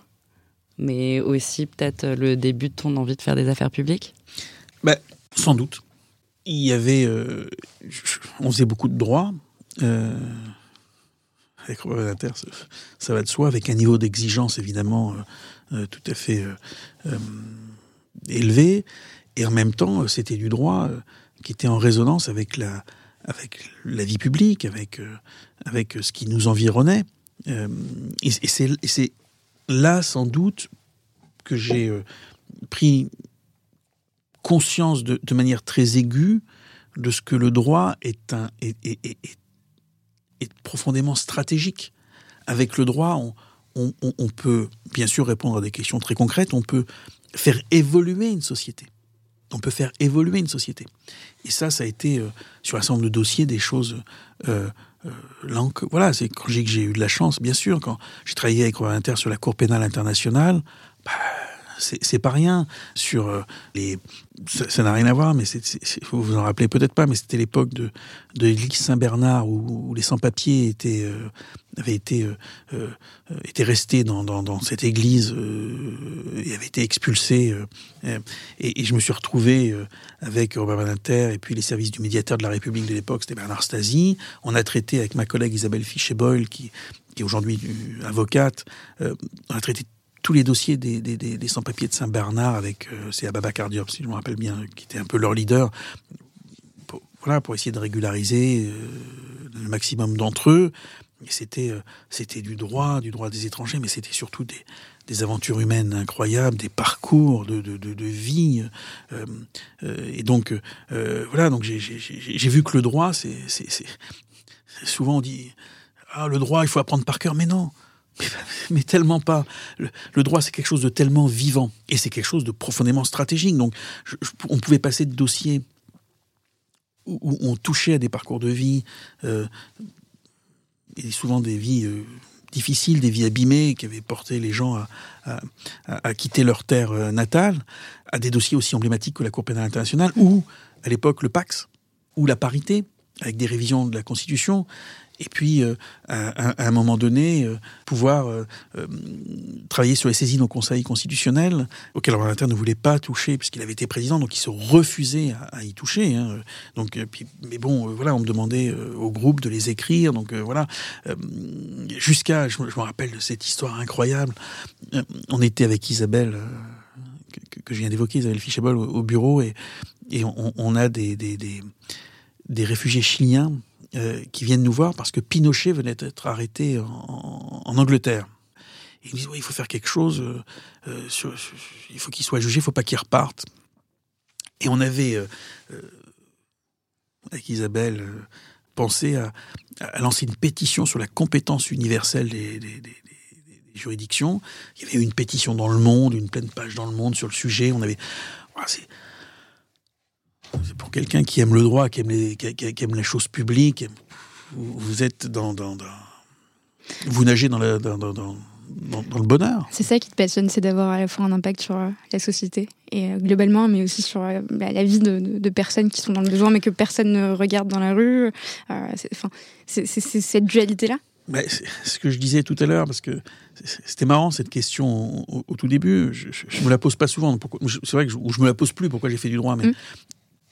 mais aussi peut-être le début de ton envie de faire des affaires publiques? Ben, Sans doute. Il y avait, euh, on faisait beaucoup de droit. Euh, avec Robert ça va de soi, avec un niveau d'exigence évidemment euh, euh, tout à fait euh, élevé, et en même temps, c'était du droit qui était en résonance avec la, avec la vie publique, avec, avec ce qui nous environnait. Et c'est là, sans doute, que j'ai pris conscience de, manière très aiguë de ce que le droit est un est, profondément stratégique. Avec le droit, on, peut bien sûr répondre à des questions très concrètes, on peut faire évoluer une société. On peut faire évoluer une société. Et ça, ça a été euh, sur un certain nombre de dossiers des choses. Euh, euh, voilà, c'est quand j'ai eu de la chance, bien sûr, quand j'ai travaillé avec Inter sur la Cour pénale internationale, bah, c'est pas rien sur euh, les ça n'a rien à voir mais vous vous en rappelez peut-être pas mais c'était l'époque de de l'église Saint-Bernard où, les sans-papiers étaient euh, avaient été euh, euh, restés dans, cette église et avaient été expulsés et, je me suis retrouvé avec Robert Badinter et puis les services du médiateur de la République de l'époque c'était Bernard Stasi. On a traité avec ma collègue Isabelle Fichet-Boyle qui qui est aujourd'hui avocate, on a traité tous les dossiers des, sans-papiers de Saint-Bernard avec euh, c'est Ababakar si je me rappelle bien, qui était un peu leur leader, pour, voilà, pour essayer de régulariser euh, le maximum d'entre eux. Et c'était euh, c'était du droit, du droit des étrangers, mais c'était surtout des, aventures humaines incroyables, des parcours de, de, vie. Euh, et donc, voilà, donc j'ai vu que le droit, c'est souvent on dit ah le droit, il faut apprendre par cœur, mais non. Mais, tellement pas. Le, droit, c'est quelque chose de tellement vivant et c'est quelque chose de profondément stratégique. Donc, on pouvait passer de dossiers où, on touchait à des parcours de vie euh, et souvent des vies euh, difficiles, des vies abîmées qui avaient porté les gens à, quitter leur terre euh, natale, à des dossiers aussi emblématiques que la Cour pénale internationale ou à l'époque le Pax ou la parité avec des révisions de la Constitution et puis euh, à, un moment donné euh, pouvoir euh, travailler sur les saisines au Conseil constitutionnel auquel Roland ne voulait pas toucher puisqu'il avait été président donc il se refusait à, y toucher hein. donc mais bon voilà on me demandait au groupe de les écrire donc voilà jusqu'à je, me rappelle de cette histoire incroyable on était avec Isabelle que, je viens d'évoquer Isabelle Fichabol au, bureau et, on, a des réfugiés chiliens euh, qui viennent nous voir parce que Pinochet venait d'être arrêté en, Angleterre. Et ils disent il faut faire quelque chose, euh, euh, il faut qu'il soit jugé, il faut pas qu'il reparte. Et on avait, avec Isabelle, pensé à, lancer une pétition sur la compétence universelle des, juridictions. Il y avait une pétition dans Le Monde, une pleine page dans Le Monde sur le sujet. On avait, c'est pour quelqu'un qui aime le droit, qui aime les, qui, aime les choses publiques. Vous êtes dans, dans, vous nagez dans, dans, dans, le bonheur. C'est ça qui te passionne, c'est d'avoir à la fois un impact sur euh, la société et euh, globalement, mais aussi sur euh, bah, la vie de, de, personnes qui sont dans le besoin, mais que personne ne regarde dans la rue. Enfin, c'est cette dualité-là. ce que je disais tout à l'heure, parce que c'était marrant cette question au, tout début. Je, ne me la pose pas souvent. C'est vrai que je, je me la pose plus. Pourquoi j'ai fait du droit, mais mm.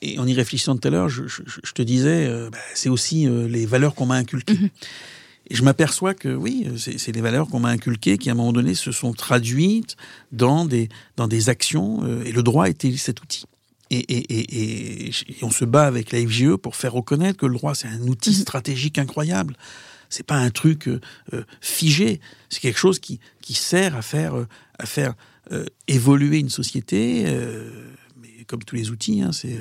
Et en y réfléchissant tout à l'heure, je, te disais, euh, bah, c'est aussi euh, les valeurs qu'on m'a inculquées. Mhm. Et je m'aperçois que oui, c'est les valeurs qu'on m'a inculquées qui, à un moment donné, se sont traduites dans des, dans des actions. Euh, et le droit était cet outil. Et, et, et, on se bat avec la FGE pour faire reconnaître que le droit, c'est un outil mhm. stratégique incroyable. C'est pas un truc figé. C'est quelque chose qui, qui sert à faire, à faire évoluer une société. mais comme tous les outils, hein, c'est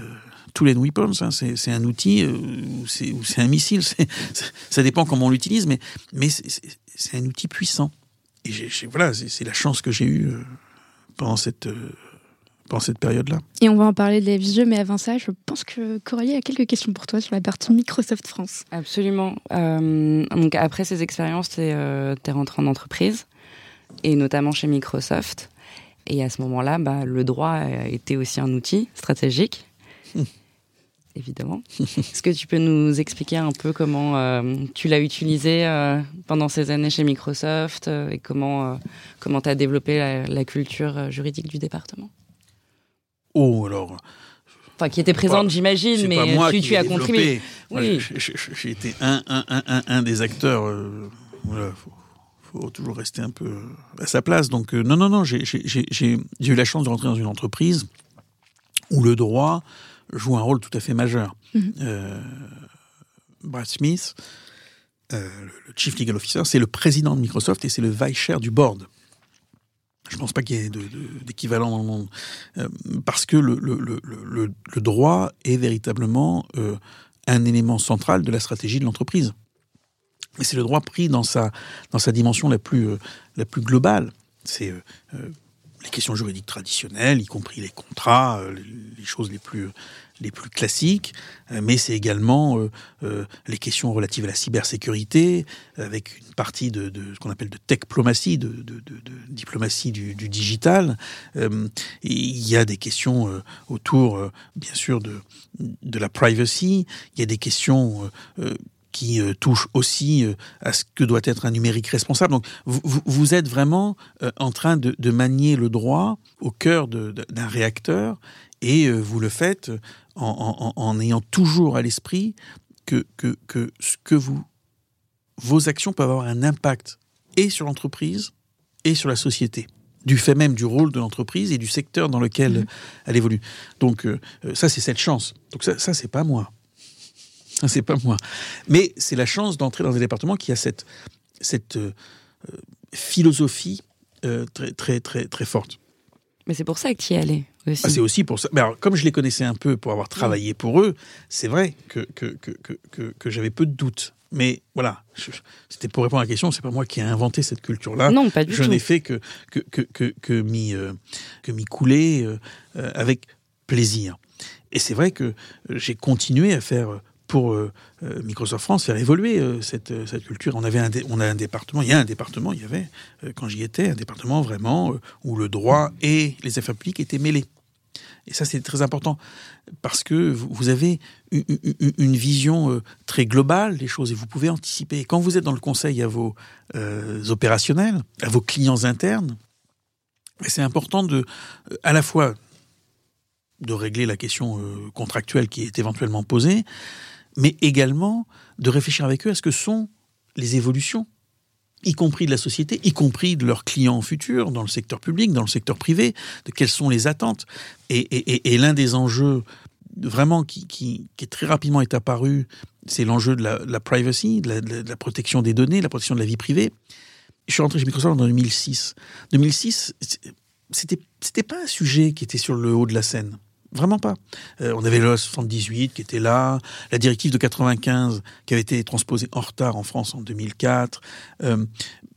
tous les weapons, hein, c'est un outil euh, ou c'est un missile. Ça dépend comment on l'utilise, mais, mais c'est un outil puissant. Et voilà, c'est la chance que j'ai eue euh, pendant cette, euh, pendant cette période-là. Et on va en parler de la visio, mais avant ça, je pense que Coralie a quelques questions pour toi sur la partie Microsoft France. Absolument. donc après ces expériences, tu es, es, rentré en entreprise, et notamment chez Microsoft. Et à ce moment-là, bah, le droit était aussi un outil stratégique. Évidemment. Est-ce que tu peux nous expliquer un peu comment euh, tu l'as utilisé euh, pendant ces années chez Microsoft euh, et comment comment tu as développé la, culture juridique du département? Oh, alors. Enfin, qui était présente, j'imagine, mais moi tu, tu as contribué. Oui. J'ai été un, un, un, un, des acteurs. voilà, faut, faut, toujours rester un peu à sa place. Donc, non, non, non, j'ai eu la chance de rentrer dans une entreprise où le droit joue un rôle tout à fait majeur. Mhm. Euh, Brad Smith, euh, le Chief Legal Officer, c'est le président de Microsoft et c'est le vice chair du board. Je ne pense pas qu'il y ait d'équivalent dans le monde. Euh, parce que le, le, le, le, droit est véritablement un élément central de la stratégie de l'entreprise. Et c'est le droit pris dans sa, dans sa dimension la plus, la plus globale. C'est les questions juridiques traditionnelles, y compris les contrats, euh, les choses les plus les plus classiques, euh, mais c'est également euh, les questions relatives à la cybersécurité, avec une partie de, ce qu'on appelle de techplomatie, de, de, diplomatie du, digital. il y a des questions autour, bien sûr, de, de la privacy. Il y a des questions qui euh, touche aussi euh, à ce que doit être un numérique responsable. Donc vous, vous êtes vraiment euh, en train de, de, manier le droit au cœur d'un réacteur et vous le faites en, en, en ayant toujours à l'esprit que, que, que, ce que vous, vos actions peuvent avoir un impact et sur l'entreprise et sur la société du fait même du rôle de l'entreprise et du secteur dans lequel mmh. elle évolue. Donc ça, c'est cette chance. Donc ça, ça c'est pas moi. c'est pas moi. Mais c'est la chance d'entrer dans un département qui a cette, cette euh, philosophie très, très, très, très forte. Mais c'est pour ça que tu y allais aussi. Ah, c'est aussi pour ça. Mais alors, comme je les connaissais un peu pour avoir travaillé pour eux, c'est vrai que, que, que, que, que j'avais peu de doutes. Mais voilà, c'était pour répondre à la question, c'est pas moi qui ai inventé cette culture-là. Non, pas du je tout. Je n'ai fait que, que, que, que, que m'y euh, couler euh, euh, avec plaisir. Et c'est vrai que j'ai continué à faire pour euh, euh, Microsoft France faire évoluer euh, cette, cette, culture. On avait un, on a un département, il y a un département, il y avait quand j'y étais un département vraiment où le droit et les affaires publiques étaient mêlés. Et ça, c'est très important parce que vous avez une vision très globale des choses et vous pouvez anticiper. Quand vous êtes dans le conseil à vos opérationnels, à vos clients internes, c'est important de, à la fois, de régler la question contractuelle qui est éventuellement posée, mais également de réfléchir avec eux à ce que sont les évolutions, y compris de la société, y compris de leurs clients futurs, dans le secteur public, dans le secteur privé, de quelles sont les attentes. Et, l'un des enjeux vraiment qui, qui, est très rapidement est apparu, c'est l'enjeu de la, privacy, de la, protection des données, de la protection de la vie privée. Je suis rentré chez Microsoft en 2006. 2006, c'était, c'était pas un sujet qui était sur le haut de la scène. Vraiment pas. Euh, on avait le 78 qui était là, la directive de 95 qui avait été transposée en retard en France en 2004. Euh,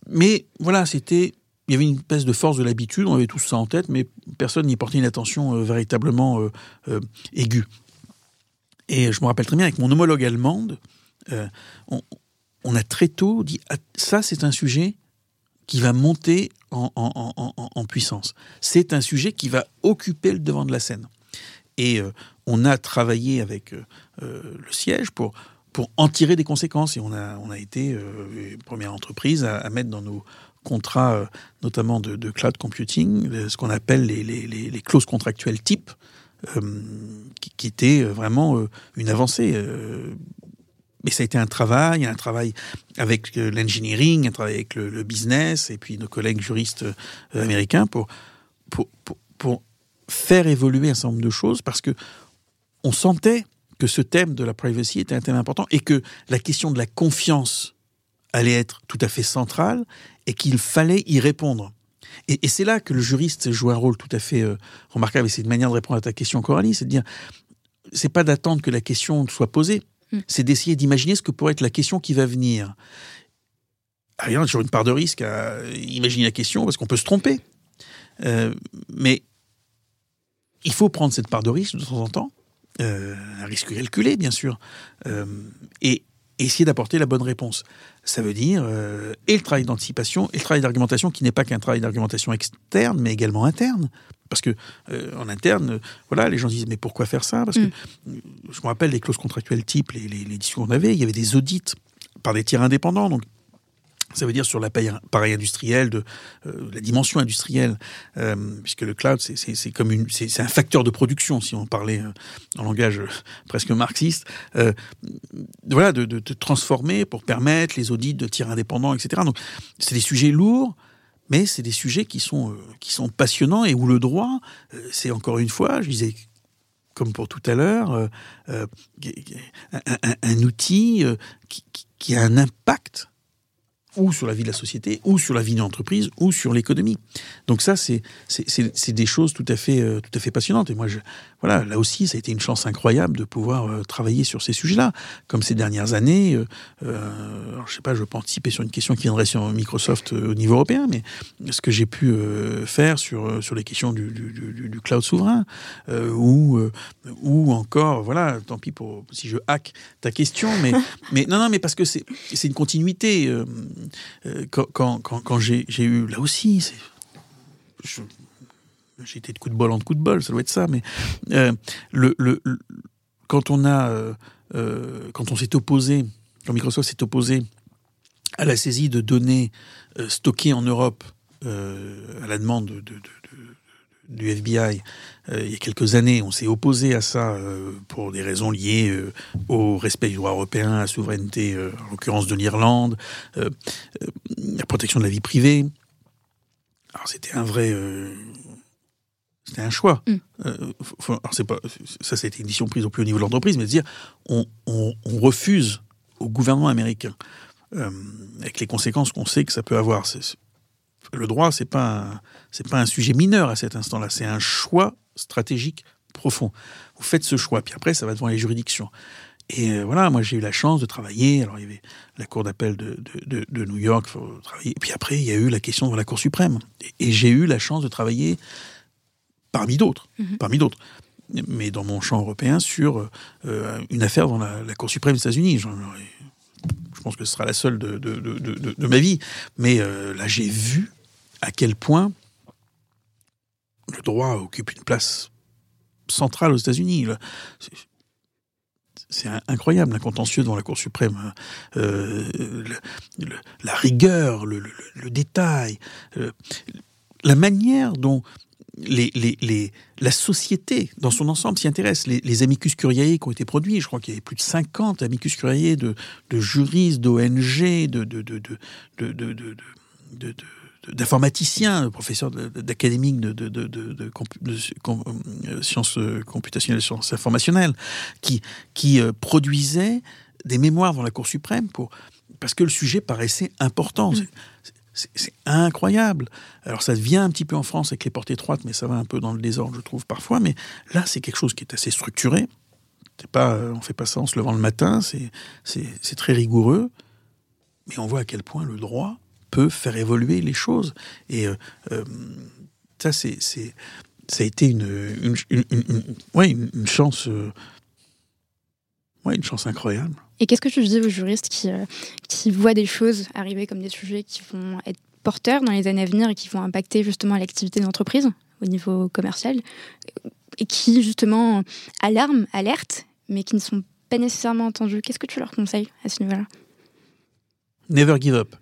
mais voilà, c'était il y avait une espèce de force de l'habitude, on avait tous ça en tête, mais personne n'y portait une attention euh, véritablement aiguë. Et je me rappelle très bien, avec mon homologue allemande, on, a très tôt dit ah, ça, c'est un sujet qui va monter en puissance. C'est un sujet qui va occuper le devant de la scène. Et euh, on a travaillé avec euh, euh, le siège pour, pour en tirer des conséquences. Et on a, on a été première entreprise à, mettre dans nos contrats, notamment de, cloud computing, ce qu'on appelle les, clauses contractuelles type, qui, qui, était vraiment une avancée mais ça a été un travail, un travail avec l'engineering, un travail avec le, business et puis nos collègues juristes américains pour, pour faire évoluer un certain nombre de choses parce que on sentait que ce thème de la privacy était un thème important et que la question de la confiance allait être tout à fait centrale et qu'il fallait y répondre. Et, c'est là que le juriste joue un rôle tout à fait euh, remarquable. Et c'est une manière de répondre à ta question, Coralie, c'est de dire, c'est pas d'attendre que la question soit posée, mm. c'est d'essayer d'imaginer ce que pourrait être la question qui va venir. Il y a toujours une part de risque à imaginer la question parce qu'on peut se tromper. Euh, mais il faut prendre cette part de risque de temps en temps, euh, un risque calculé bien sûr, euh, et essayer d'apporter la bonne réponse. Ça veut dire euh, et le travail d'anticipation et le travail d'argumentation qui n'est pas qu'un travail d'argumentation externe, mais également interne. Parce que en interne, voilà, les gens disent mais pourquoi faire ça? Parce que mm. je me rappelle les clauses contractuelles type, les, les, les discours qu'on avait, il y avait des audits par des tiers indépendants. Donc ça veut dire sur l'appareil industriel, de euh, la dimension industrielle, euh, puisque le cloud, c'est comme une, c'est un facteur de production, si on parlait euh, en langage presque marxiste. voilà, de, de, de, transformer pour permettre les audits de tiers indépendants, etc. Donc, c'est des sujets lourds, mais c'est des sujets qui sont qui sont passionnants et où le droit, c'est encore une fois, je disais comme pour tout à l'heure, un, un, un, outil qui, qui, a un impact ou sur la vie de la société, ou sur la vie de l'entreprise, ou sur l'économie. Donc ça, c'est c'est des choses tout à fait euh, tout à fait passionnantes. Et moi, je, voilà, là aussi, ça a été une chance incroyable de pouvoir euh, travailler sur ces sujets-là. Comme ces dernières années, euh, euh alors, je sais pas, je peux anticiper sur une question qui viendrait sur Microsoft au niveau européen, mais ce que j'ai pu faire sur sur les questions du, du, du, cloud souverain, ou ou encore, voilà, tant pis pour si je hack ta question, mais mais non non, mais parce que c'est c'est une continuité. Euh, quand, quand, quand, j'ai eu, là aussi, été de coup de bol en coup de bol, ça doit être ça, mais euh, quand on a, euh, quand on s'est opposé, quand Microsoft s'est opposé à la saisie de données stockées en Europe à la demande de, de, du FBI il y a quelques années. On s'est opposé à ça pour des raisons liées au respect du droit européen, à la souveraineté, en l'occurrence de l'Irlande, la protection de la vie privée. Alors c'était un vrai... c'était un choix. alors c'est pas, ça, c'était une décision prise au plus haut niveau de l'entreprise, mais de dire on, on, on, refuse au gouvernement américain, avec les conséquences qu'on sait que ça peut avoir le droit, c'est pas c'est pas un sujet mineur à cet instant-là, c'est un choix stratégique profond. Vous faites ce choix, puis après, ça va devant les juridictions. Et euh, voilà, moi j'ai eu la chance de travailler. Alors il y avait la Cour d'appel de, de, de, New York, faut travailler. Et puis après, il y a eu la question devant la Cour suprême. Et, j'ai eu la chance de travailler parmi d'autres, mhm. parmi d'autres, mais dans mon champ européen sur euh, une affaire dans la, la Cour suprême des États-Unis. Je pense que ce sera la seule de, de ma vie. Mais euh, là, j'ai vu à quel point le droit occupe une place centrale aux États-Unis c'est incroyable, un contentieux devant la Cour suprême. Euh, la rigueur, le, détail, la manière dont les, la société dans son ensemble s'y intéresse. Les, amicus curiae qui ont été produits, je crois qu'il y avait plus de 50 amicus curiae de, juristes, d'ONG, de, de, de d'informaticiens, professeurs d'académiques de, de, de, de, euh, sciences euh, computationnelles, sciences informationnelles, qui, qui euh, produisaient des mémoires dans la Cour suprême pour, parce que le sujet paraissait important. Mm. C'est incroyable. Alors ça vient un petit peu en France avec les portes étroites, mais ça va un peu dans le désordre, je trouve, parfois. Mais là, c'est quelque chose qui est assez structuré. C'est pas, on fait pas ça en se levant le matin, c'est très rigoureux. Mais on voit à quel point le droit peut faire évoluer les choses. Et euh, euh, ça, c'est, ça a été une, une, chance. Euh, une chance incroyable. Et qu'est-ce que tu dis aux juristes qui, qui voient des choses arriver comme des sujets qui vont être porteurs dans les années à venir et qui vont impacter justement l'activité d'entreprise au niveau commercial et qui justement alarment, alertent, mais qui ne sont pas nécessairement entendus? Qu'est-ce que tu leur conseilles à ce niveau-là? Never give up.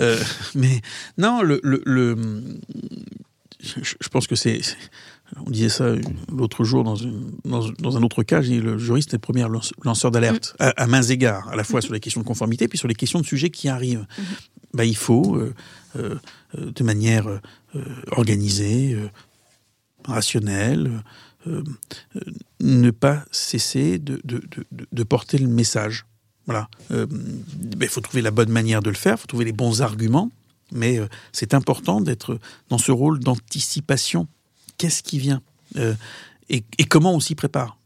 Euh, mais non, le, je, pense que c'est. On disait ça l'autre jour dans, une, dans, un autre cas. le juriste est le premier lanceur d'alerte mm. à, mains égards, à la fois mm-hmm. sur les questions de conformité puis sur les questions de sujets qui arrivent. Mm-hmm. Bah, il faut, euh, euh, de manière organisée, rationnelle, ne pas cesser de, de, de, de porter le message. Voilà. Euh, il faut trouver la bonne manière de le faire, il faut trouver les bons arguments, mais euh, c'est important d'être dans ce rôle d'anticipation. Qu'est-ce qui vient euh, et, comment on s'y prépare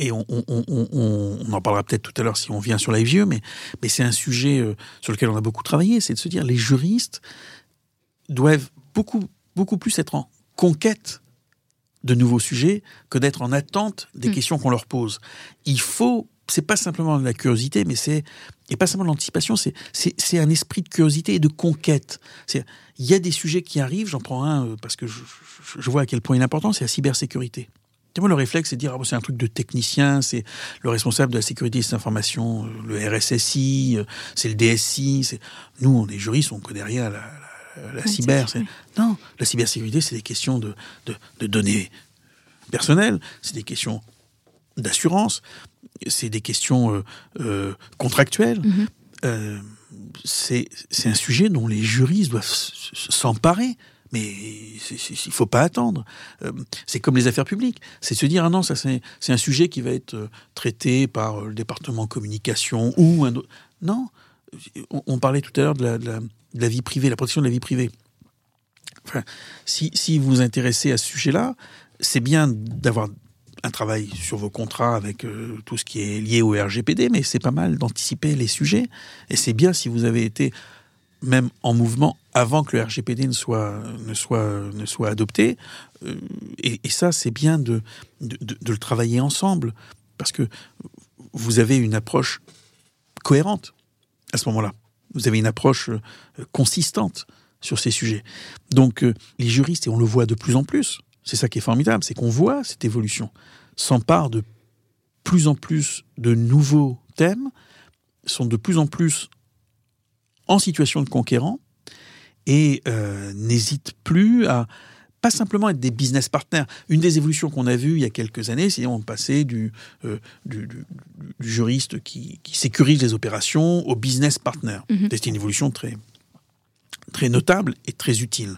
et on, en parlera peut-être tout à l'heure si on vient sur la vieux, mais, mais c'est un sujet sur lequel on a beaucoup travaillé, c'est de se dire les juristes doivent beaucoup, beaucoup plus être en conquête de nouveaux sujets que d'être en attente des mmh. questions qu'on leur pose. Il faut c'est pas simplement de la curiosité, mais c'est et pas simplement de l'anticipation, c'est c'est un esprit de curiosité et de conquête. Il y a des sujets qui arrivent, j'en prends un euh, parce que je, je, vois à quel point il est important, c'est la cybersécurité. Moi, le réflexe, c'est de dire ah, c'est un truc de technicien, c'est le responsable de la sécurité des informations, euh, le RSSI, euh, c'est le DSI. Nous, on est juristes, on connaît rien à la, la, cyber. Non, la cybersécurité, c'est des questions de, de, de données personnelles, c'est des questions d'assurance, c'est des questions euh, euh, contractuelles. Mhm. Euh, c'est un sujet dont les juristes doivent s'emparer. Mais il ne faut pas attendre. c'est comme les affaires publiques. C'est se dire, ah non, ça c'est un sujet qui va être traité par le département communication ou un autre. Non, on, parlait tout à l'heure de la, de la, vie privée, la protection de la vie privée. Enfin, si, si vous vous intéressez à ce sujet-là, c'est bien d'avoir un travail sur vos contrats avec euh, tout ce qui est lié au RGPD, mais c'est pas mal d'anticiper les sujets. Et c'est bien si vous avez été même en mouvement avant que le RGPD ne soit, ne soit, ne soit adopté. Euh, et, ça, c'est bien de, de, le travailler ensemble, parce que vous avez une approche cohérente à ce moment-là. Vous avez une approche euh, consistante sur ces sujets. Donc les juristes, et on le voit de plus en plus, c'est ça qui est formidable, c'est qu'on voit cette évolution s'empare de plus en plus de nouveaux thèmes, sont de plus en plus en situation de conquérant et euh, n'hésitent plus à pas simplement être des business partners. Une des évolutions qu'on a vues il y a quelques années, c'est on passait du, euh, du, juriste qui, sécurise les opérations au business partner. Mhm. C'est une évolution très, très notable et très utile.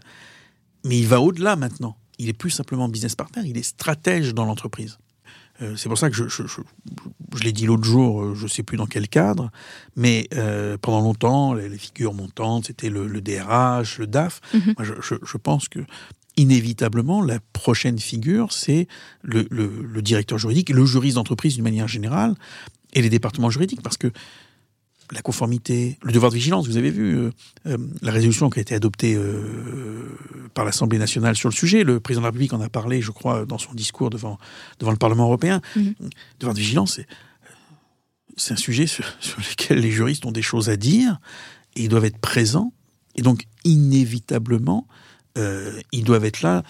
Mais il va au-delà maintenant il est plus simplement business partner, il est stratège dans l'entreprise. Euh, c'est pour ça que je, je, je, je l'ai dit l'autre jour, euh, je ne sais plus dans quel cadre, mais euh, pendant longtemps, les, les figures montantes, c'était le, le, DRH, le DAF. Mhm. Moi, je, je, pense que inévitablement, la prochaine figure, c'est le, le, le, directeur juridique, le juriste d'entreprise d'une manière générale, et les départements juridiques, parce que la conformité, le devoir de vigilance. Vous avez vu euh, euh, la résolution qui a été adoptée euh, par l'Assemblée nationale sur le sujet. Le président de la République en a parlé, je crois, dans son discours devant, devant le Parlement européen. Mmh. Le devoir de vigilance, c'est un sujet sur, sur, lequel les juristes ont des choses à dire et ils doivent être présents. Et donc, inévitablement, euh, ils doivent être là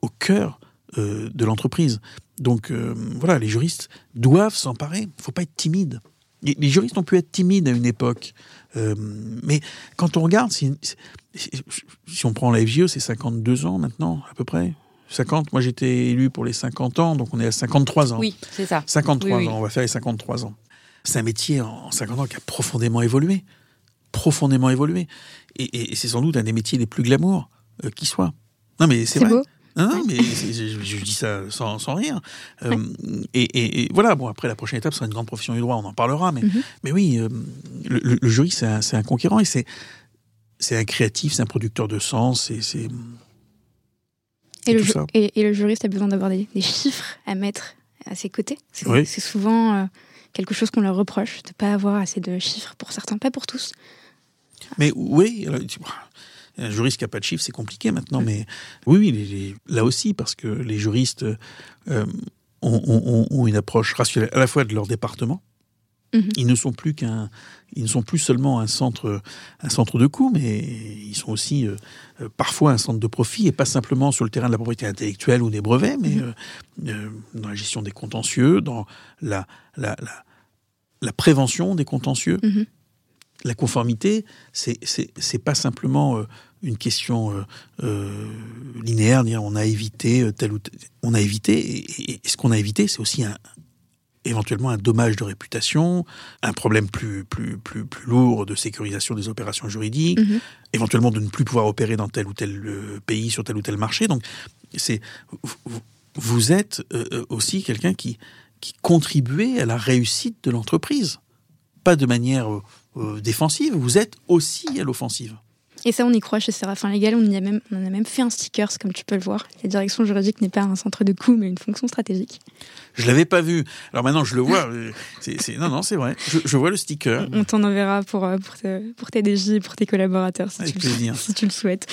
au cœur de l'entreprise. Donc, voilà, les juristes doivent s'emparer. Il ne faut pas être timide. Les juristes ont pu être timides à une époque. Euh, mais quand on regarde, si, si on prend la FGE, c'est 52 ans maintenant, à peu près. 50, moi j'étais élu pour les 50 ans, donc on est à 53 ans. Oui, c'est ça. 53 oui, oui. ans, on va faire les 53 ans. C'est un métier en 50 ans qui a profondément évolué. Profondément évolué. Et, et, et c'est sans doute un des métiers les plus glamour euh, qui soit. Non mais c'est vrai. Beau. Non, non, mais je, je, dis ça sans, sans rire. Euh, et, et, et, voilà, bon, après, la prochaine étape sera une grande profession du droit, on en parlera. Mais, Mhm. mm -hmm. mais oui, euh, le, le, jury, c'est un, un, conquérant et c'est un créatif, c'est un producteur de sens. Et, c'est et, le, et, et, le juriste a besoin d'avoir des, des, chiffres à mettre à ses côtés. C'est oui. souvent euh, quelque chose qu'on leur reproche, de ne pas avoir assez de chiffres pour certains, pas pour tous. Mais oui, un juriste qui n'a pas de chiffres, c'est compliqué maintenant, mais oui, oui les, les, là aussi, parce que les juristes euh, ont, ont, ont, une approche rationnelle à la fois de leur département. Mmh. Ils ne sont plus qu'un, ils ne sont plus seulement un centre, un centre de coût, mais ils sont aussi euh, parfois un centre de profit et pas simplement sur le terrain de la propriété intellectuelle ou des brevets, mais mmh. euh, dans la gestion des contentieux, dans la, la, la, la prévention des contentieux la conformité, c'est pas simplement euh, une question euh, euh, linéaire, dire on a évité tel ou tel, on a évité, et, et ce qu'on a évité, c'est aussi un, éventuellement un dommage de réputation, un problème plus, plus, plus, plus lourd de sécurisation des opérations juridiques, mmh. éventuellement de ne plus pouvoir opérer dans tel ou tel pays, sur tel ou tel marché. Donc, c'est vous êtes aussi quelqu'un qui, qui contribuait à la réussite de l'entreprise. Pas de manière euh, défensive, vous êtes aussi à l'offensive. Et ça, on y croit chez Séraphin Légal. On, y a même, on a même fait un sticker, comme tu peux le voir. La direction juridique n'est pas un centre de coût, mais une fonction stratégique. Je l'avais pas vu. Alors maintenant, je le vois. c est, c est, non, non, c'est vrai. Je, je, vois le sticker. On, t'en enverra pour, euh, pour, te, pour tes DJ et pour tes collaborateurs, si, Avec tu, plaisir. Le, si tu le souhaites.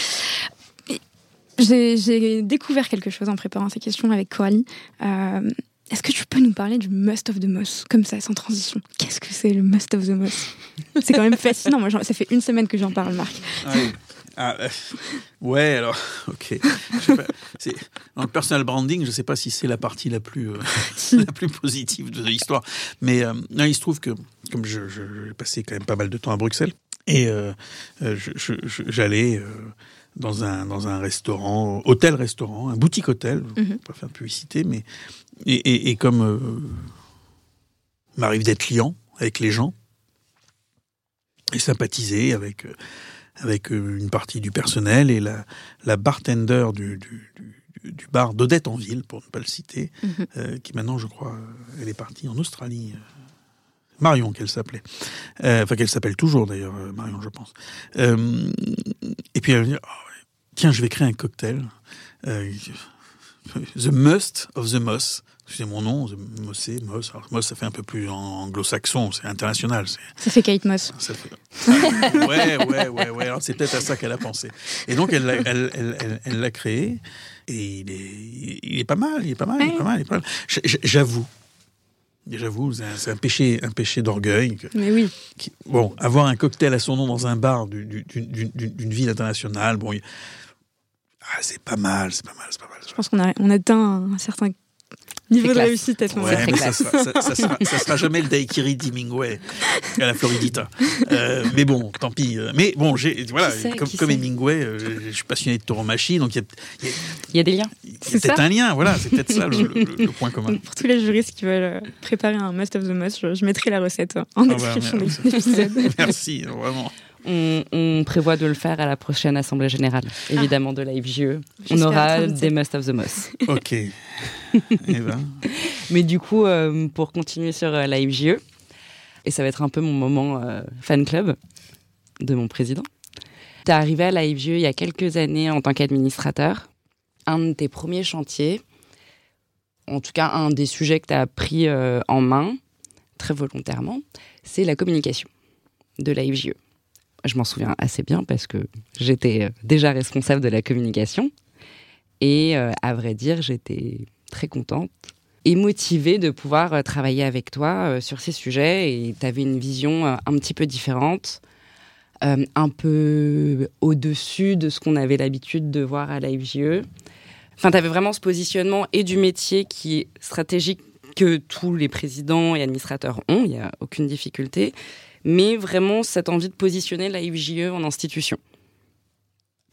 J'ai découvert quelque chose en préparant ces questions avec Coralie. Euh, est-ce que tu peux nous parler du Must of the Moss, comme ça, sans transition? Qu'est-ce que c'est le Must of the Moss C'est quand même fascinant. Moi, ça fait une semaine que j'en parle, Marc. Ah, ah, euh, ouais, alors, ok. Pas, dans le personal branding, je ne sais pas si c'est la partie la plus, euh, la plus positive de l'histoire. Mais euh, il se trouve que, comme j'ai passé quand même pas mal de temps à Bruxelles, et j'allais dans un, dans un restaurant, hôtel-restaurant, un boutique-hôtel, mm -hmm. pas faire de publicité, mais. Et, et, et comme euh, m'arrive d'être client avec les gens et sympathiser avec, euh, avec une partie du personnel et la, la bartender du, du, du, du bar d'Odette en ville, pour ne pas le citer, Mhm. mm -hmm. euh, qui maintenant, je crois, elle est partie en Australie. Marion qu'elle s'appelait. Euh, enfin, qu'elle s'appelle toujours d'ailleurs, euh, Marion, je pense. Euh, et puis elle dire, oh, tiens, je vais créer un cocktail. Euh, the Must of the Moss. C'est mon nom, The Mossé, Moss. Alors, Moss, ça fait un peu plus anglo-saxon, c'est international. Ça fait Kate Moss. Ça fait... ouais, ouais, ouais, ouais. Alors, c'est peut-être à ça qu'elle a pensé. Et donc, elle l'a elle, elle, elle, elle créé. Et il est, il est pas mal, il est pas mal, il est pas mal. J'avoue, J'avoue, c'est un péché, un péché d'orgueil. Mais oui. Qui, bon, avoir un cocktail à son nom dans un bar d'une ville internationale, bon, il, ah, c'est pas mal, c'est pas mal, c'est pas mal. Je pense qu'on a, on atteint un certain niveau de réussite à ce ouais, mais ça sera, ça, ça, sera, ça sera jamais le daiquiri d'Hemingway à la Floridita. Euh, mais bon, tant pis. Mais bon, j'ai voilà, sait, comme, comme Hemingway, euh, je suis passionné de tauromachie, donc il y a, il y a, il y a des liens. A peut-être un lien, voilà, c'est peut-être ça le, le, le, point commun. Donc pour tous les juristes qui veulent euh, préparer un Must of the Must, je, je mettrai la recette en description ah bah, de l'épisode. Merci, vraiment. On, prévoit de le faire à la prochaine Assemblée Générale, ah. évidemment, de l'AFGE. On aura des Must of the Moss. Ok. Eh ben. Mais du coup, euh, pour continuer sur euh, l'AFGE, et ça va être un peu mon moment euh, fan club de mon président. Tu es arrivé à l'AFGE il y a quelques années en tant qu'administrateur. Un de tes premiers chantiers, en tout cas un des sujets que tu as pris en main, très volontairement, c'est la communication de l'AFGE je m'en souviens assez bien parce que j'étais euh, déjà responsable de la communication. Et euh, à vrai dire, j'étais très contente et motivée de pouvoir euh, travailler avec toi sur ces sujets. Et tu avais une vision un petit peu différente, un peu au-dessus de ce qu'on avait l'habitude de voir à la FGE. Enfin, tu avais vraiment ce positionnement et du métier qui est stratégique que tous les présidents et administrateurs ont, il n'y a aucune difficulté, mais vraiment cette envie de positionner la FJE en institution.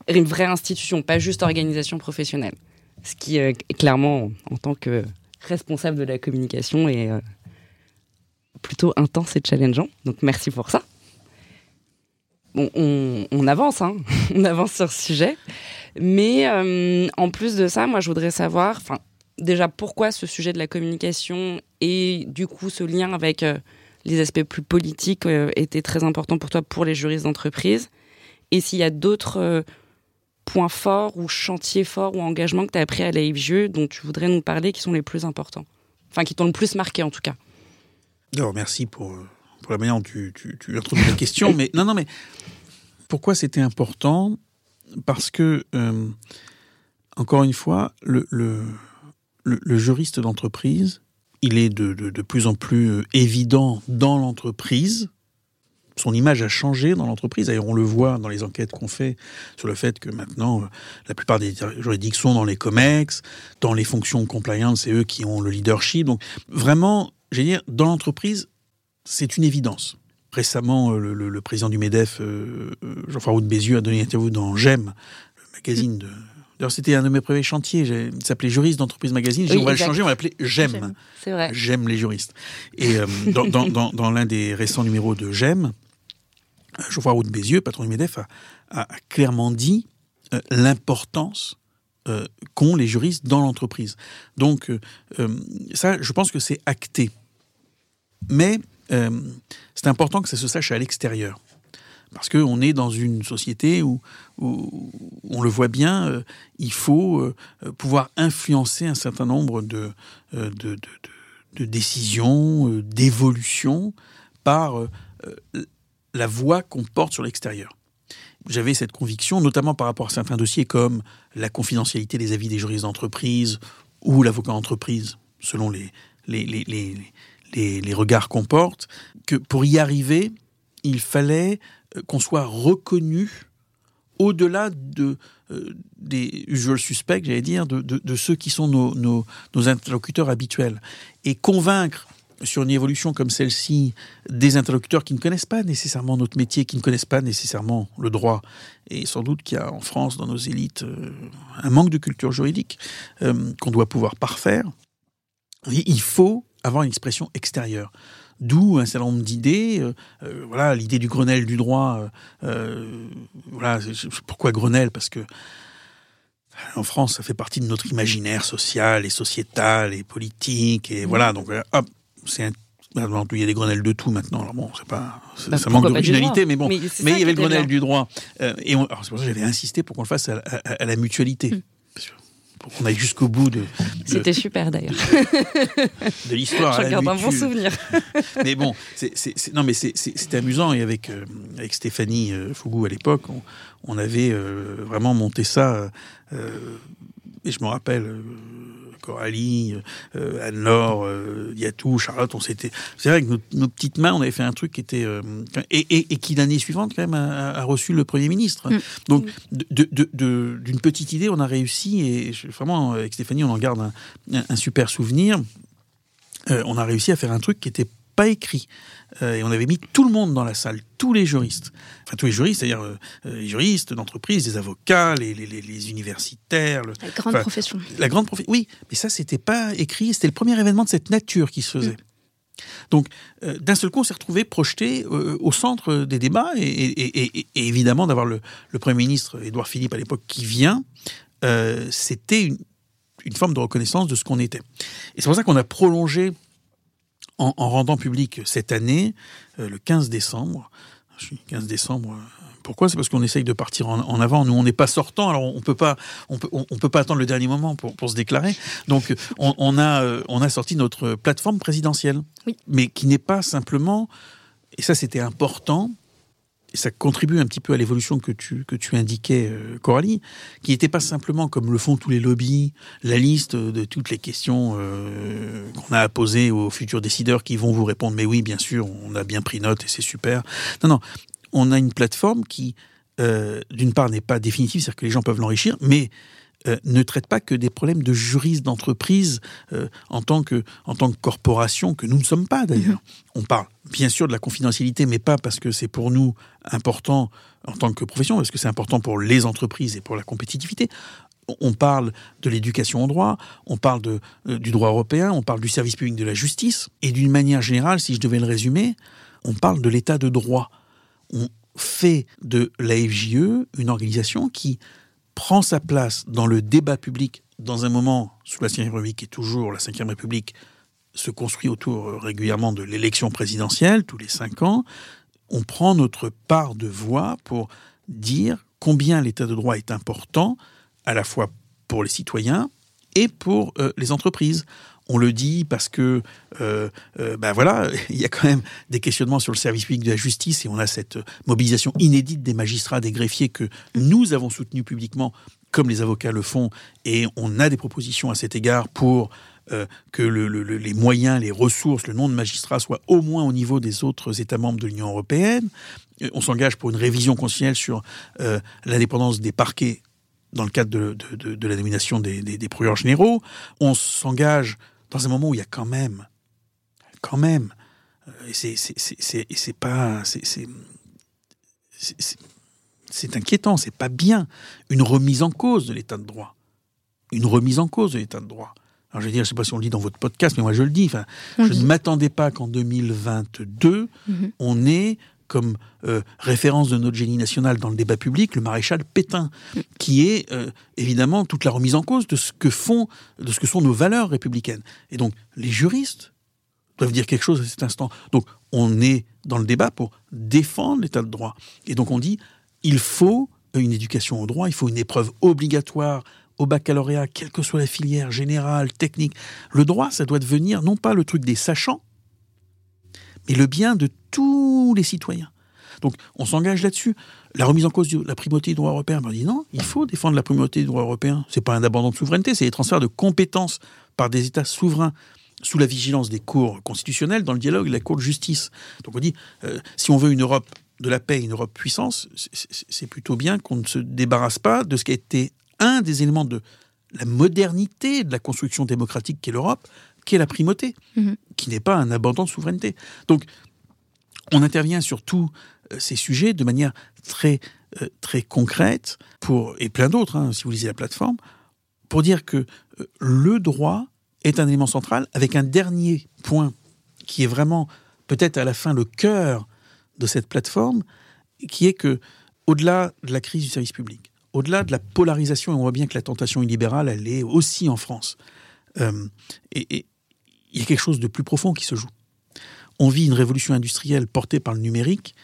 Une vraie institution, pas juste organisation professionnelle. Ce qui, euh, clairement, en tant que responsable de la communication, est euh, plutôt intense et challengeant. Donc merci pour ça. Bon, on, avance, hein on avance sur ce sujet. Mais euh, en plus de ça, moi, je voudrais savoir, déjà pourquoi ce sujet de la communication et du coup ce lien avec les aspects plus politiques euh, étaient très importants pour toi pour les juristes d'entreprise Et s'il y a d'autres euh, points forts ou chantiers forts ou engagements que tu as appris à l'AFGE dont tu voudrais nous parler qui sont les plus importants? Enfin, qui t'ont le plus marqué en tout cas. Alors, merci pour, euh, pour la manière dont tu, tu, introduis la question. mais non, non, mais pourquoi c'était important? Parce que, encore une fois, le, le, le juriste d'entreprise, il est de, plus en plus euh, évident dans l'entreprise. Son image a changé dans l'entreprise. D'ailleurs, on le voit dans les enquêtes qu'on fait sur le fait que maintenant, euh, la plupart des juridictions dans les COMEX, dans les fonctions compliance, c'est eux qui ont le leadership. Donc, vraiment, j'ai dire, dans l'entreprise, c'est une évidence. Récemment, euh, le, président du MEDEF, Jean-François Bézieux, a donné une interview dans GEM, le magazine de, D'ailleurs, c'était un de mes premiers chantiers. Il s'appelait Juriste d'entreprise magazine. on va le changer, on va l'appeler J'aime. C'est vrai. J'aime les juristes. Et euh, dans, l'un des récents numéros de J'aime, Geoffroy Roux de Bézieux, patron du MEDEF, a, clairement dit euh, l'importance euh, qu'ont les juristes dans l'entreprise. Donc, ça, je pense que c'est acté. Mais c'est important que ça se sache à l'extérieur. Parce qu'on est dans une société où, on le voit bien, euh, il faut euh, pouvoir influencer un certain nombre de, euh, décisions, d'évolutions par la voix qu'on porte sur l'extérieur. J'avais cette conviction, notamment par rapport à certains dossiers comme la confidentialité des avis des juristes d'entreprise ou l'avocat d'entreprise, selon les, regards qu'on porte, que pour y arriver, il fallait qu'on soit reconnu au-delà de, euh, des usual suspects, j'allais dire, de, ceux qui sont nos, interlocuteurs habituels. Et convaincre sur une évolution comme celle-ci des interlocuteurs qui ne connaissent pas nécessairement notre métier, qui ne connaissent pas nécessairement le droit. Et sans doute qu'il y a en France, dans nos élites, euh, un manque de culture juridique qu'on doit pouvoir parfaire. Il faut avoir une expression extérieure. D'où un certain nombre d'idées. Euh, euh, voilà, l'idée du Grenelle du droit. Euh, voilà, pourquoi Grenelle? Parce que en France, ça fait partie de notre imaginaire social et sociétal et politique. Et voilà, donc hop, c'est un il y a des grenelles de tout maintenant. Alors bon, c'est pas, bah, ça manque d'originalité, mais bon. Mais, il y avait le Grenelle du droit. et c'est pour ça que j'avais insisté pour qu'on le fasse à, la mutualité. Hum pour qu'on aille jusqu'au bout de. C'était super d'ailleurs. de l'histoire. Je garde un bon souvenir. mais bon, c'est, non, mais c'était amusant et avec euh, avec Stéphanie euh, Fougou à l'époque, on, avait euh, vraiment monté ça. et je me rappelle Coralie, euh, Anne-Laure, euh, Yatou, Charlotte, on s'était. C'est vrai que nos, petites mains, on avait fait un truc qui était euh, et, qui l'année suivante quand même a, reçu le Premier ministre. Mm. Donc d'une petite idée, on a réussi et vraiment avec Stéphanie, on en garde un, super souvenir. on a réussi à faire un truc qui était pas écrit. Euh, et on avait mis tout le monde dans la salle, tous les juristes. Enfin, tous les juristes, c'est-à-dire euh, euh, les juristes d'entreprise, les avocats, les, les, les universitaires. la grande profession. La grande profession, oui. Mais ça, c'était pas écrit. C'était le premier événement de cette nature qui se faisait. Donc, euh, d'un seul coup, on s'est retrouvé projeté euh, au centre des débats, et, évidemment, d'avoir le, Premier ministre, Édouard Philippe, à l'époque, qui vient, euh, c'était une, forme de reconnaissance de ce qu'on était. Et c'est pour ça qu'on a prolongé, en, en, rendant public cette année, le 15 décembre, je suis 15 décembre pourquoi? C'est parce qu'on essaye de partir en, avant. Nous, on n'est pas sortant, alors on peut pas, on peut, on, peut pas attendre le dernier moment pour, pour se déclarer. Donc, on, a, euh, on a sorti notre plateforme présidentielle, mais qui n'est pas simplement, et ça c'était important, et ça contribue un petit peu à l'évolution que tu, que tu indiquais, euh, Coralie, qui n'était pas simplement, comme le font tous les lobbies, la liste de toutes les questions euh, qu'on a à poser aux futurs décideurs qui vont vous répondre, mais oui, bien sûr, on a bien pris note et c'est super. Non, non, on a une plateforme qui, euh, d'une part, n'est pas définitive, c'est-à-dire que les gens peuvent l'enrichir, mais euh, ne traite pas que des problèmes de juristes d'entreprise euh, en, tant que, en tant que corporation, que nous ne sommes pas d'ailleurs. Mm-hmm. On parle bien sûr de la confidentialité, mais pas parce que c'est pour nous important en tant que profession, parce que c'est important pour les entreprises et pour la compétitivité. On parle de l'éducation au droit, on parle de, du droit européen, on parle du service public de la justice, et d'une manière générale, si je devais le résumer, on parle de l'état de droit on fait de l'AFJE une organisation qui prend sa place dans le débat public dans un moment sous la Ve République et toujours la Ve République se construit autour euh, régulièrement de l'élection présidentielle tous les cinq ans. On prend notre part de voix pour dire combien l'état de droit est important à la fois pour les citoyens et pour euh, les entreprises on le dit parce que, euh, euh, ben voilà, il y a quand même des questionnements sur le service public de la justice et on a cette mobilisation inédite des magistrats, des greffiers que nous avons soutenus publiquement, comme les avocats le font, et on a des propositions à cet égard pour euh, que les moyens, les ressources, le nombre de magistrats soient au moins au niveau des autres États membres de l'Union européenne. On s'engage pour une révision constitutionnelle sur l'indépendance des parquets dans le cadre de, la nomination des, des, des procureurs généraux. On s'engage dans un moment où il y a quand même, quand même, euh, et c'est pas, c'est inquiétant, c'est pas bien, une remise en cause de l'état de droit. Une remise en cause de l'état de droit. Alors je veux dire, je sais pas si on le dit dans votre podcast, mais moi je le dis. Enfin, je ne m'attendais pas qu'en 2022, mhm. on ait comme euh, référence de notre génie national dans le débat public le maréchal Pétain, qui est euh, évidemment toute la remise en cause de ce que font, de ce que sont nos valeurs républicaines. Et donc les juristes doivent dire quelque chose à cet instant. Donc on est dans le débat pour défendre l'état de droit. Et donc on dit il faut une éducation au droit, il faut une épreuve obligatoire au baccalauréat, quelle que soit la filière générale, technique. Le droit, ça doit devenir non pas le truc des sachants, mais le bien de tous les citoyens. Donc on s'engage là-dessus. La remise en cause de la primauté du droit européen, ben, on dit non, il faut défendre la primauté du droit européen. C'est pas un abandon de souveraineté, c'est des transferts de compétences par des États souverains sous la vigilance des cours constitutionnelles dans le dialogue de la Cour de justice. Donc on dit, euh, si on veut une Europe de la paix, une Europe puissance, c'est plutôt bien qu'on ne se débarrasse pas de ce qui a été un des éléments de la modernité de la construction démocratique qu'est l'Europe, qu'est la primauté, mhm. qui n'est pas un abandon de souveraineté. Donc, on intervient sur tous euh, ces sujets de manière très, euh, très concrète, pour, et plein d'autres, hein, si vous lisez la plateforme, pour dire que euh, le droit est un élément central, avec un dernier point qui est vraiment peut-être à la fin le cœur de cette plateforme, qui est que, au-delà de la crise du service public, au-delà de la polarisation, et on voit bien que la tentation illibérale, elle est aussi en France. et, il y a quelque chose de plus profond qui se joue. On vit une révolution industrielle portée par le numérique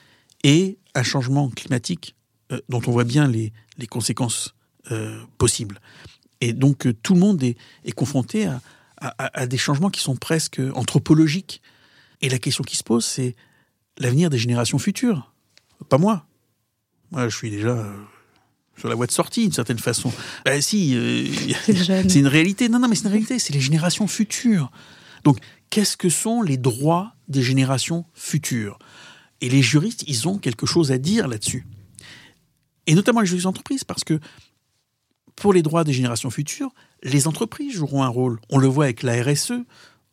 et un changement climatique euh, dont on voit bien les, conséquences euh, possibles. Et donc euh, tout le monde est, confronté à, des changements qui sont presque anthropologiques. Et la question qui se pose, c'est l'avenir des générations futures. Pas moi. Moi, je suis déjà sur la voie de sortie, d'une certaine façon. Ben si, c'est une réalité. Non, non, mais c'est une réalité. C'est les générations futures. Donc, qu'est-ce que sont les droits des générations futures? Et les juristes, ils ont quelque chose à dire là-dessus. Et notamment les juristes d'entreprise, parce que pour les droits des générations futures, les entreprises joueront un rôle. On le voit avec la RSE,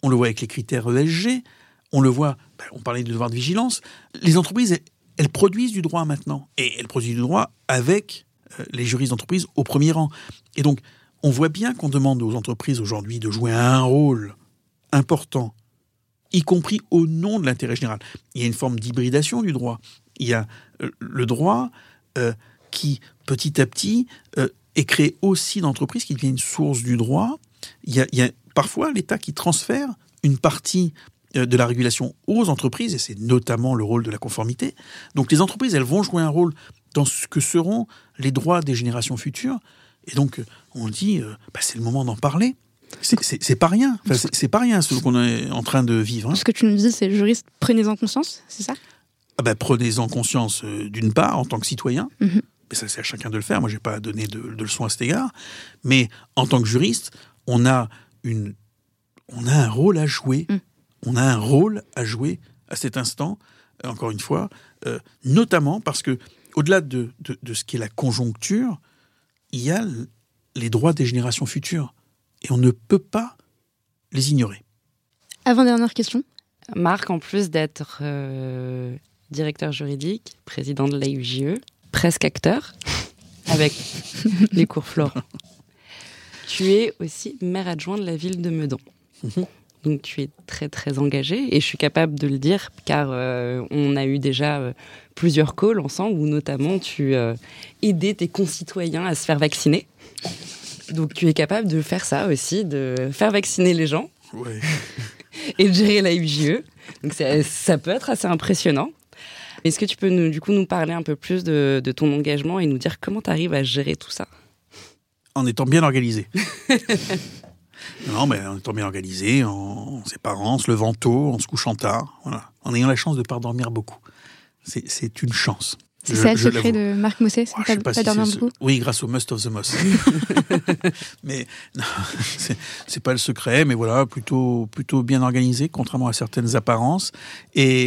on le voit avec les critères ESG, on le voit, ben, on parlait du devoir de vigilance. Les entreprises, elles, produisent du droit maintenant. Et elles produisent du droit avec euh, les juristes d'entreprise au premier rang. Et donc, on voit bien qu'on demande aux entreprises aujourd'hui de jouer un rôle important y compris au nom de l'intérêt général. Il y a une forme d'hybridation du droit. Il y a euh, le droit euh, qui, petit à petit, euh, est créé aussi d'entreprises qui devient une source du droit. Il y a, parfois l'État qui transfère une partie de la régulation aux entreprises, et c'est notamment le rôle de la conformité. Donc les entreprises, elles vont jouer un rôle dans ce que seront les droits des générations futures. Et donc, on dit, bah, c'est le moment d'en parler. C'est- pas rien. Enfin, c'est- pas rien ce qu'on est en train de vivre. hein. Ce que tu nous dis, c'est juriste, prenez-en conscience, c'est ça? Ah ben, Prenez-en conscience euh, d'une part en tant que citoyen, Mhm. mais ça c'est à chacun de le faire. Moi, j'ai pas à donner de, de leçons à cet égard. Mais en tant que juriste, on a une, on a un rôle à jouer. Mm. On a un rôle à jouer à cet instant. euh, Encore une fois, euh, notamment parce que au-delà de, de, de ce qui est la conjoncture, il y a les droits des générations futures et on ne peut pas les ignorer. Avant-dernière question. Marc, en plus d'être euh, directeur juridique, président de l'AUJE, E, presque acteur, avec les cours Florent, tu es aussi maire adjoint de la ville de Meudon. Mhm. Donc tu es très très engagé et je suis capable de le dire car euh, on a eu déjà euh, plusieurs calls ensemble où notamment tu euh, aidais tes concitoyens à se faire vacciner. Donc tu es capable de faire ça aussi, de faire vacciner les gens Ouais. et de gérer la UJE. Donc ça, ça peut être assez impressionnant. Est-ce que tu peux nous, du coup nous parler un peu plus de, de ton engagement et nous dire comment tu arrives à gérer tout ça? En étant bien organisé. non, mais en étant bien organisé, en, en séparant, en se levant tôt, en se couchant tard, voilà. en ayant la chance de ne pas dormir beaucoup. C'est une chance. C'est ça le secret de Marc Mossé, c'est Oh, pas, pas si dormir ce- beaucoup Oui, grâce au Must of the Moss. mais non, c'est- pas le secret, mais voilà, plutôt plutôt bien organisé, contrairement à certaines apparences. Et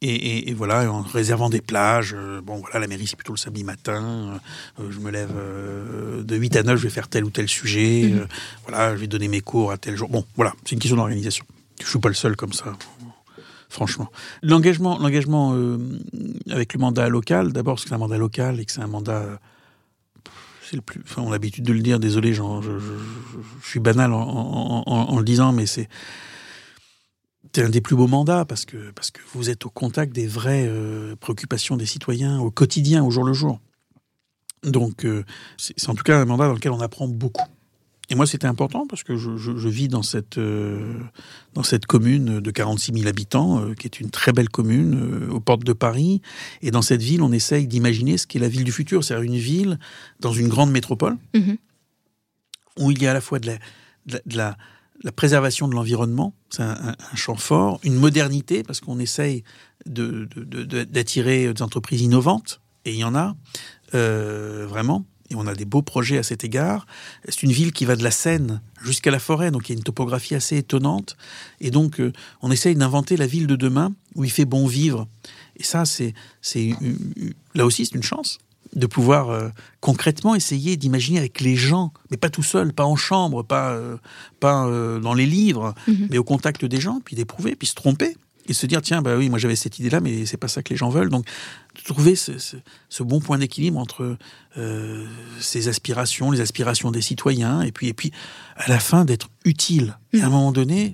et, et- et voilà, en réservant des plages. euh, Bon, voilà, la mairie c'est plutôt le samedi matin. euh, je me lève euh, de 8 à 9, je vais faire tel ou tel sujet. Mhm. voilà, je vais donner mes cours à tel jour. Bon, voilà, c'est une question d'organisation. Je suis pas le seul comme ça franchement. L'engagement, euh, avec le mandat local, d'abord parce que c'est un mandat local et que c'est un mandat, c'est le plus, enfin, on a l'habitude de le dire. Désolé, je, je- suis banal en, le disant, mais c'est c'est un des plus beaux mandats parce que vous êtes au contact des vraies euh, préoccupations des citoyens au quotidien, au jour le jour. Donc euh, c'est en tout cas un mandat dans lequel on apprend beaucoup. Et moi, c'était important parce que je, je- je vis dans cette, euh, dans cette commune de 46 000 habitants, euh, qui est une très belle commune euh, aux portes de Paris. Et dans cette ville, on essaye d'imaginer ce qu'est la ville du futur, c'est-à-dire une ville dans une grande métropole Mhm. où il y a à la fois de la, de la, de la- la préservation de l'environnement, c'est un, un- un champ fort, une modernité, parce qu'on essaye de- de- de- de- d'attirer des entreprises innovantes, et il y en a, euh, vraiment. Et on a des beaux projets à cet égard. C'est une ville qui va de la Seine jusqu'à la forêt, donc il y a une topographie assez étonnante. Et donc, euh, on essaye d'inventer la ville de demain où il fait bon vivre. Et ça, c'est, là aussi, c'est une chance de pouvoir euh, concrètement essayer d'imaginer avec les gens, mais pas tout seul, pas en chambre, pas, euh, pas dans les livres, Mhm. mais au contact des gens, puis d'éprouver, puis se tromper. Et se dire, tiens, bah oui, moi j'avais cette idée-là, mais c'est pas ça que les gens veulent. Donc, trouver ce, ce- ce bon point d'équilibre entre euh, ces aspirations, les aspirations des citoyens, et puis, et puis à la fin d'être utile. Et à un moment donné,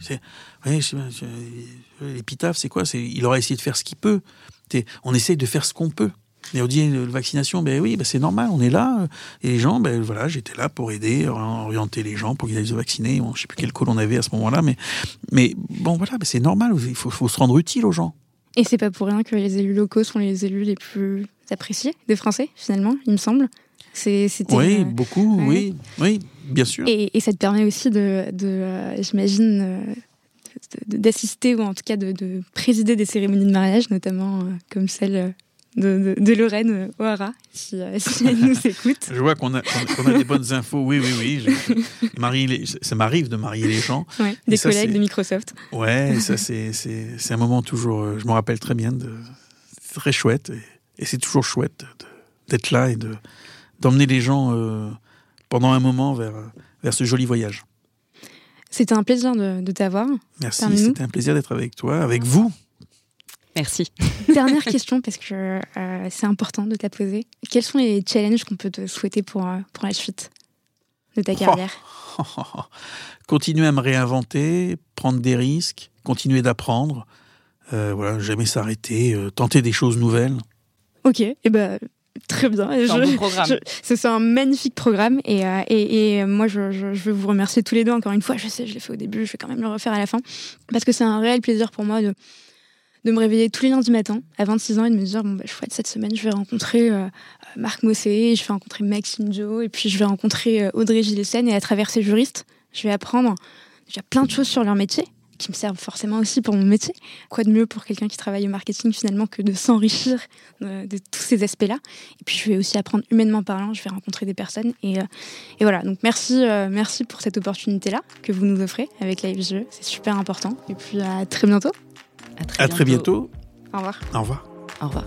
l'épitaphe, c'est quoi? C'est il aura essayé de faire ce qu'il peut. On essaye de faire ce qu'on peut. Et on dit euh, vaccination, ben oui, ben c'est normal, on est là. Et les gens, ben voilà, j'étais là pour aider, orienter les gens pour qu'ils aillent se vacciner. Bon, je sais plus quel call on avait à ce moment-là, mais, mais bon, voilà, ben c'est normal, il faut, faut se rendre utile aux gens. Et c'est pas pour rien que les élus locaux sont les élus les plus appréciés des Français, finalement, il me semble. C'est, c'était, Oui, euh, beaucoup, oui, oui, bien sûr. et, et ça te permet aussi de, de euh, j'imagine, euh, d'assister ou en tout cas de, de présider des cérémonies de mariage, notamment comme celle de, de, de Lorraine euh, O'Hara, si, euh, si elle nous écoute. Je vois qu'on a, qu'on a- des bonnes infos. Oui, oui, oui. je- marie les- ça m'arrive de marier les gens. Ouais, des ça, collègues de Microsoft. Ouais, ça c'est c'est c'est un moment toujours. euh, Je me rappelle très bien de c'est très chouette et, et c'est toujours chouette d'être là et de d'emmener les gens euh, pendant un moment vers vers ce joli voyage. C'était un plaisir de, de t'avoir. Merci, c'était un plaisir d'être avec toi, avec vous. Merci. Dernière question, parce que euh, c'est important de t'a poser. Quels sont les challenges qu'on peut te souhaiter pour, euh, pour la suite de ta carrière? Continuer à me réinventer, prendre des risques, continuer d'apprendre, euh, voilà, jamais s'arrêter, euh, tenter des choses nouvelles. Ok, et eh ben très bien. C'est un bon programme. C'est un magnifique programme et, et, et moi je, je, veux vous remercier tous les deux encore une fois. Je sais, je l'ai fait au début, je vais quand même le refaire à la fin parce que c'est un réel plaisir pour moi de de me réveiller tous les lundis matins à 26 ans et de me dire bon bah, chouette cette semaine je vais rencontrer euh, Marc Mossé, je vais rencontrer Maxime Joe et puis je vais rencontrer euh, Audrey Gillesen et à travers ces juristes je vais apprendre déjà plein de choses sur leur métier qui me servent forcément aussi pour mon métier. Quoi de mieux pour quelqu'un qui travaille au marketing finalement que de s'enrichir de, tous ces aspects-là? Et puis je vais aussi apprendre humainement parlant, je vais rencontrer des personnes. Et, euh, et voilà, donc merci, merci pour cette opportunité-là que vous nous offrez avec la c'est super important. Et puis à très bientôt. À très, bientôt. Au revoir. Au revoir. Au revoir.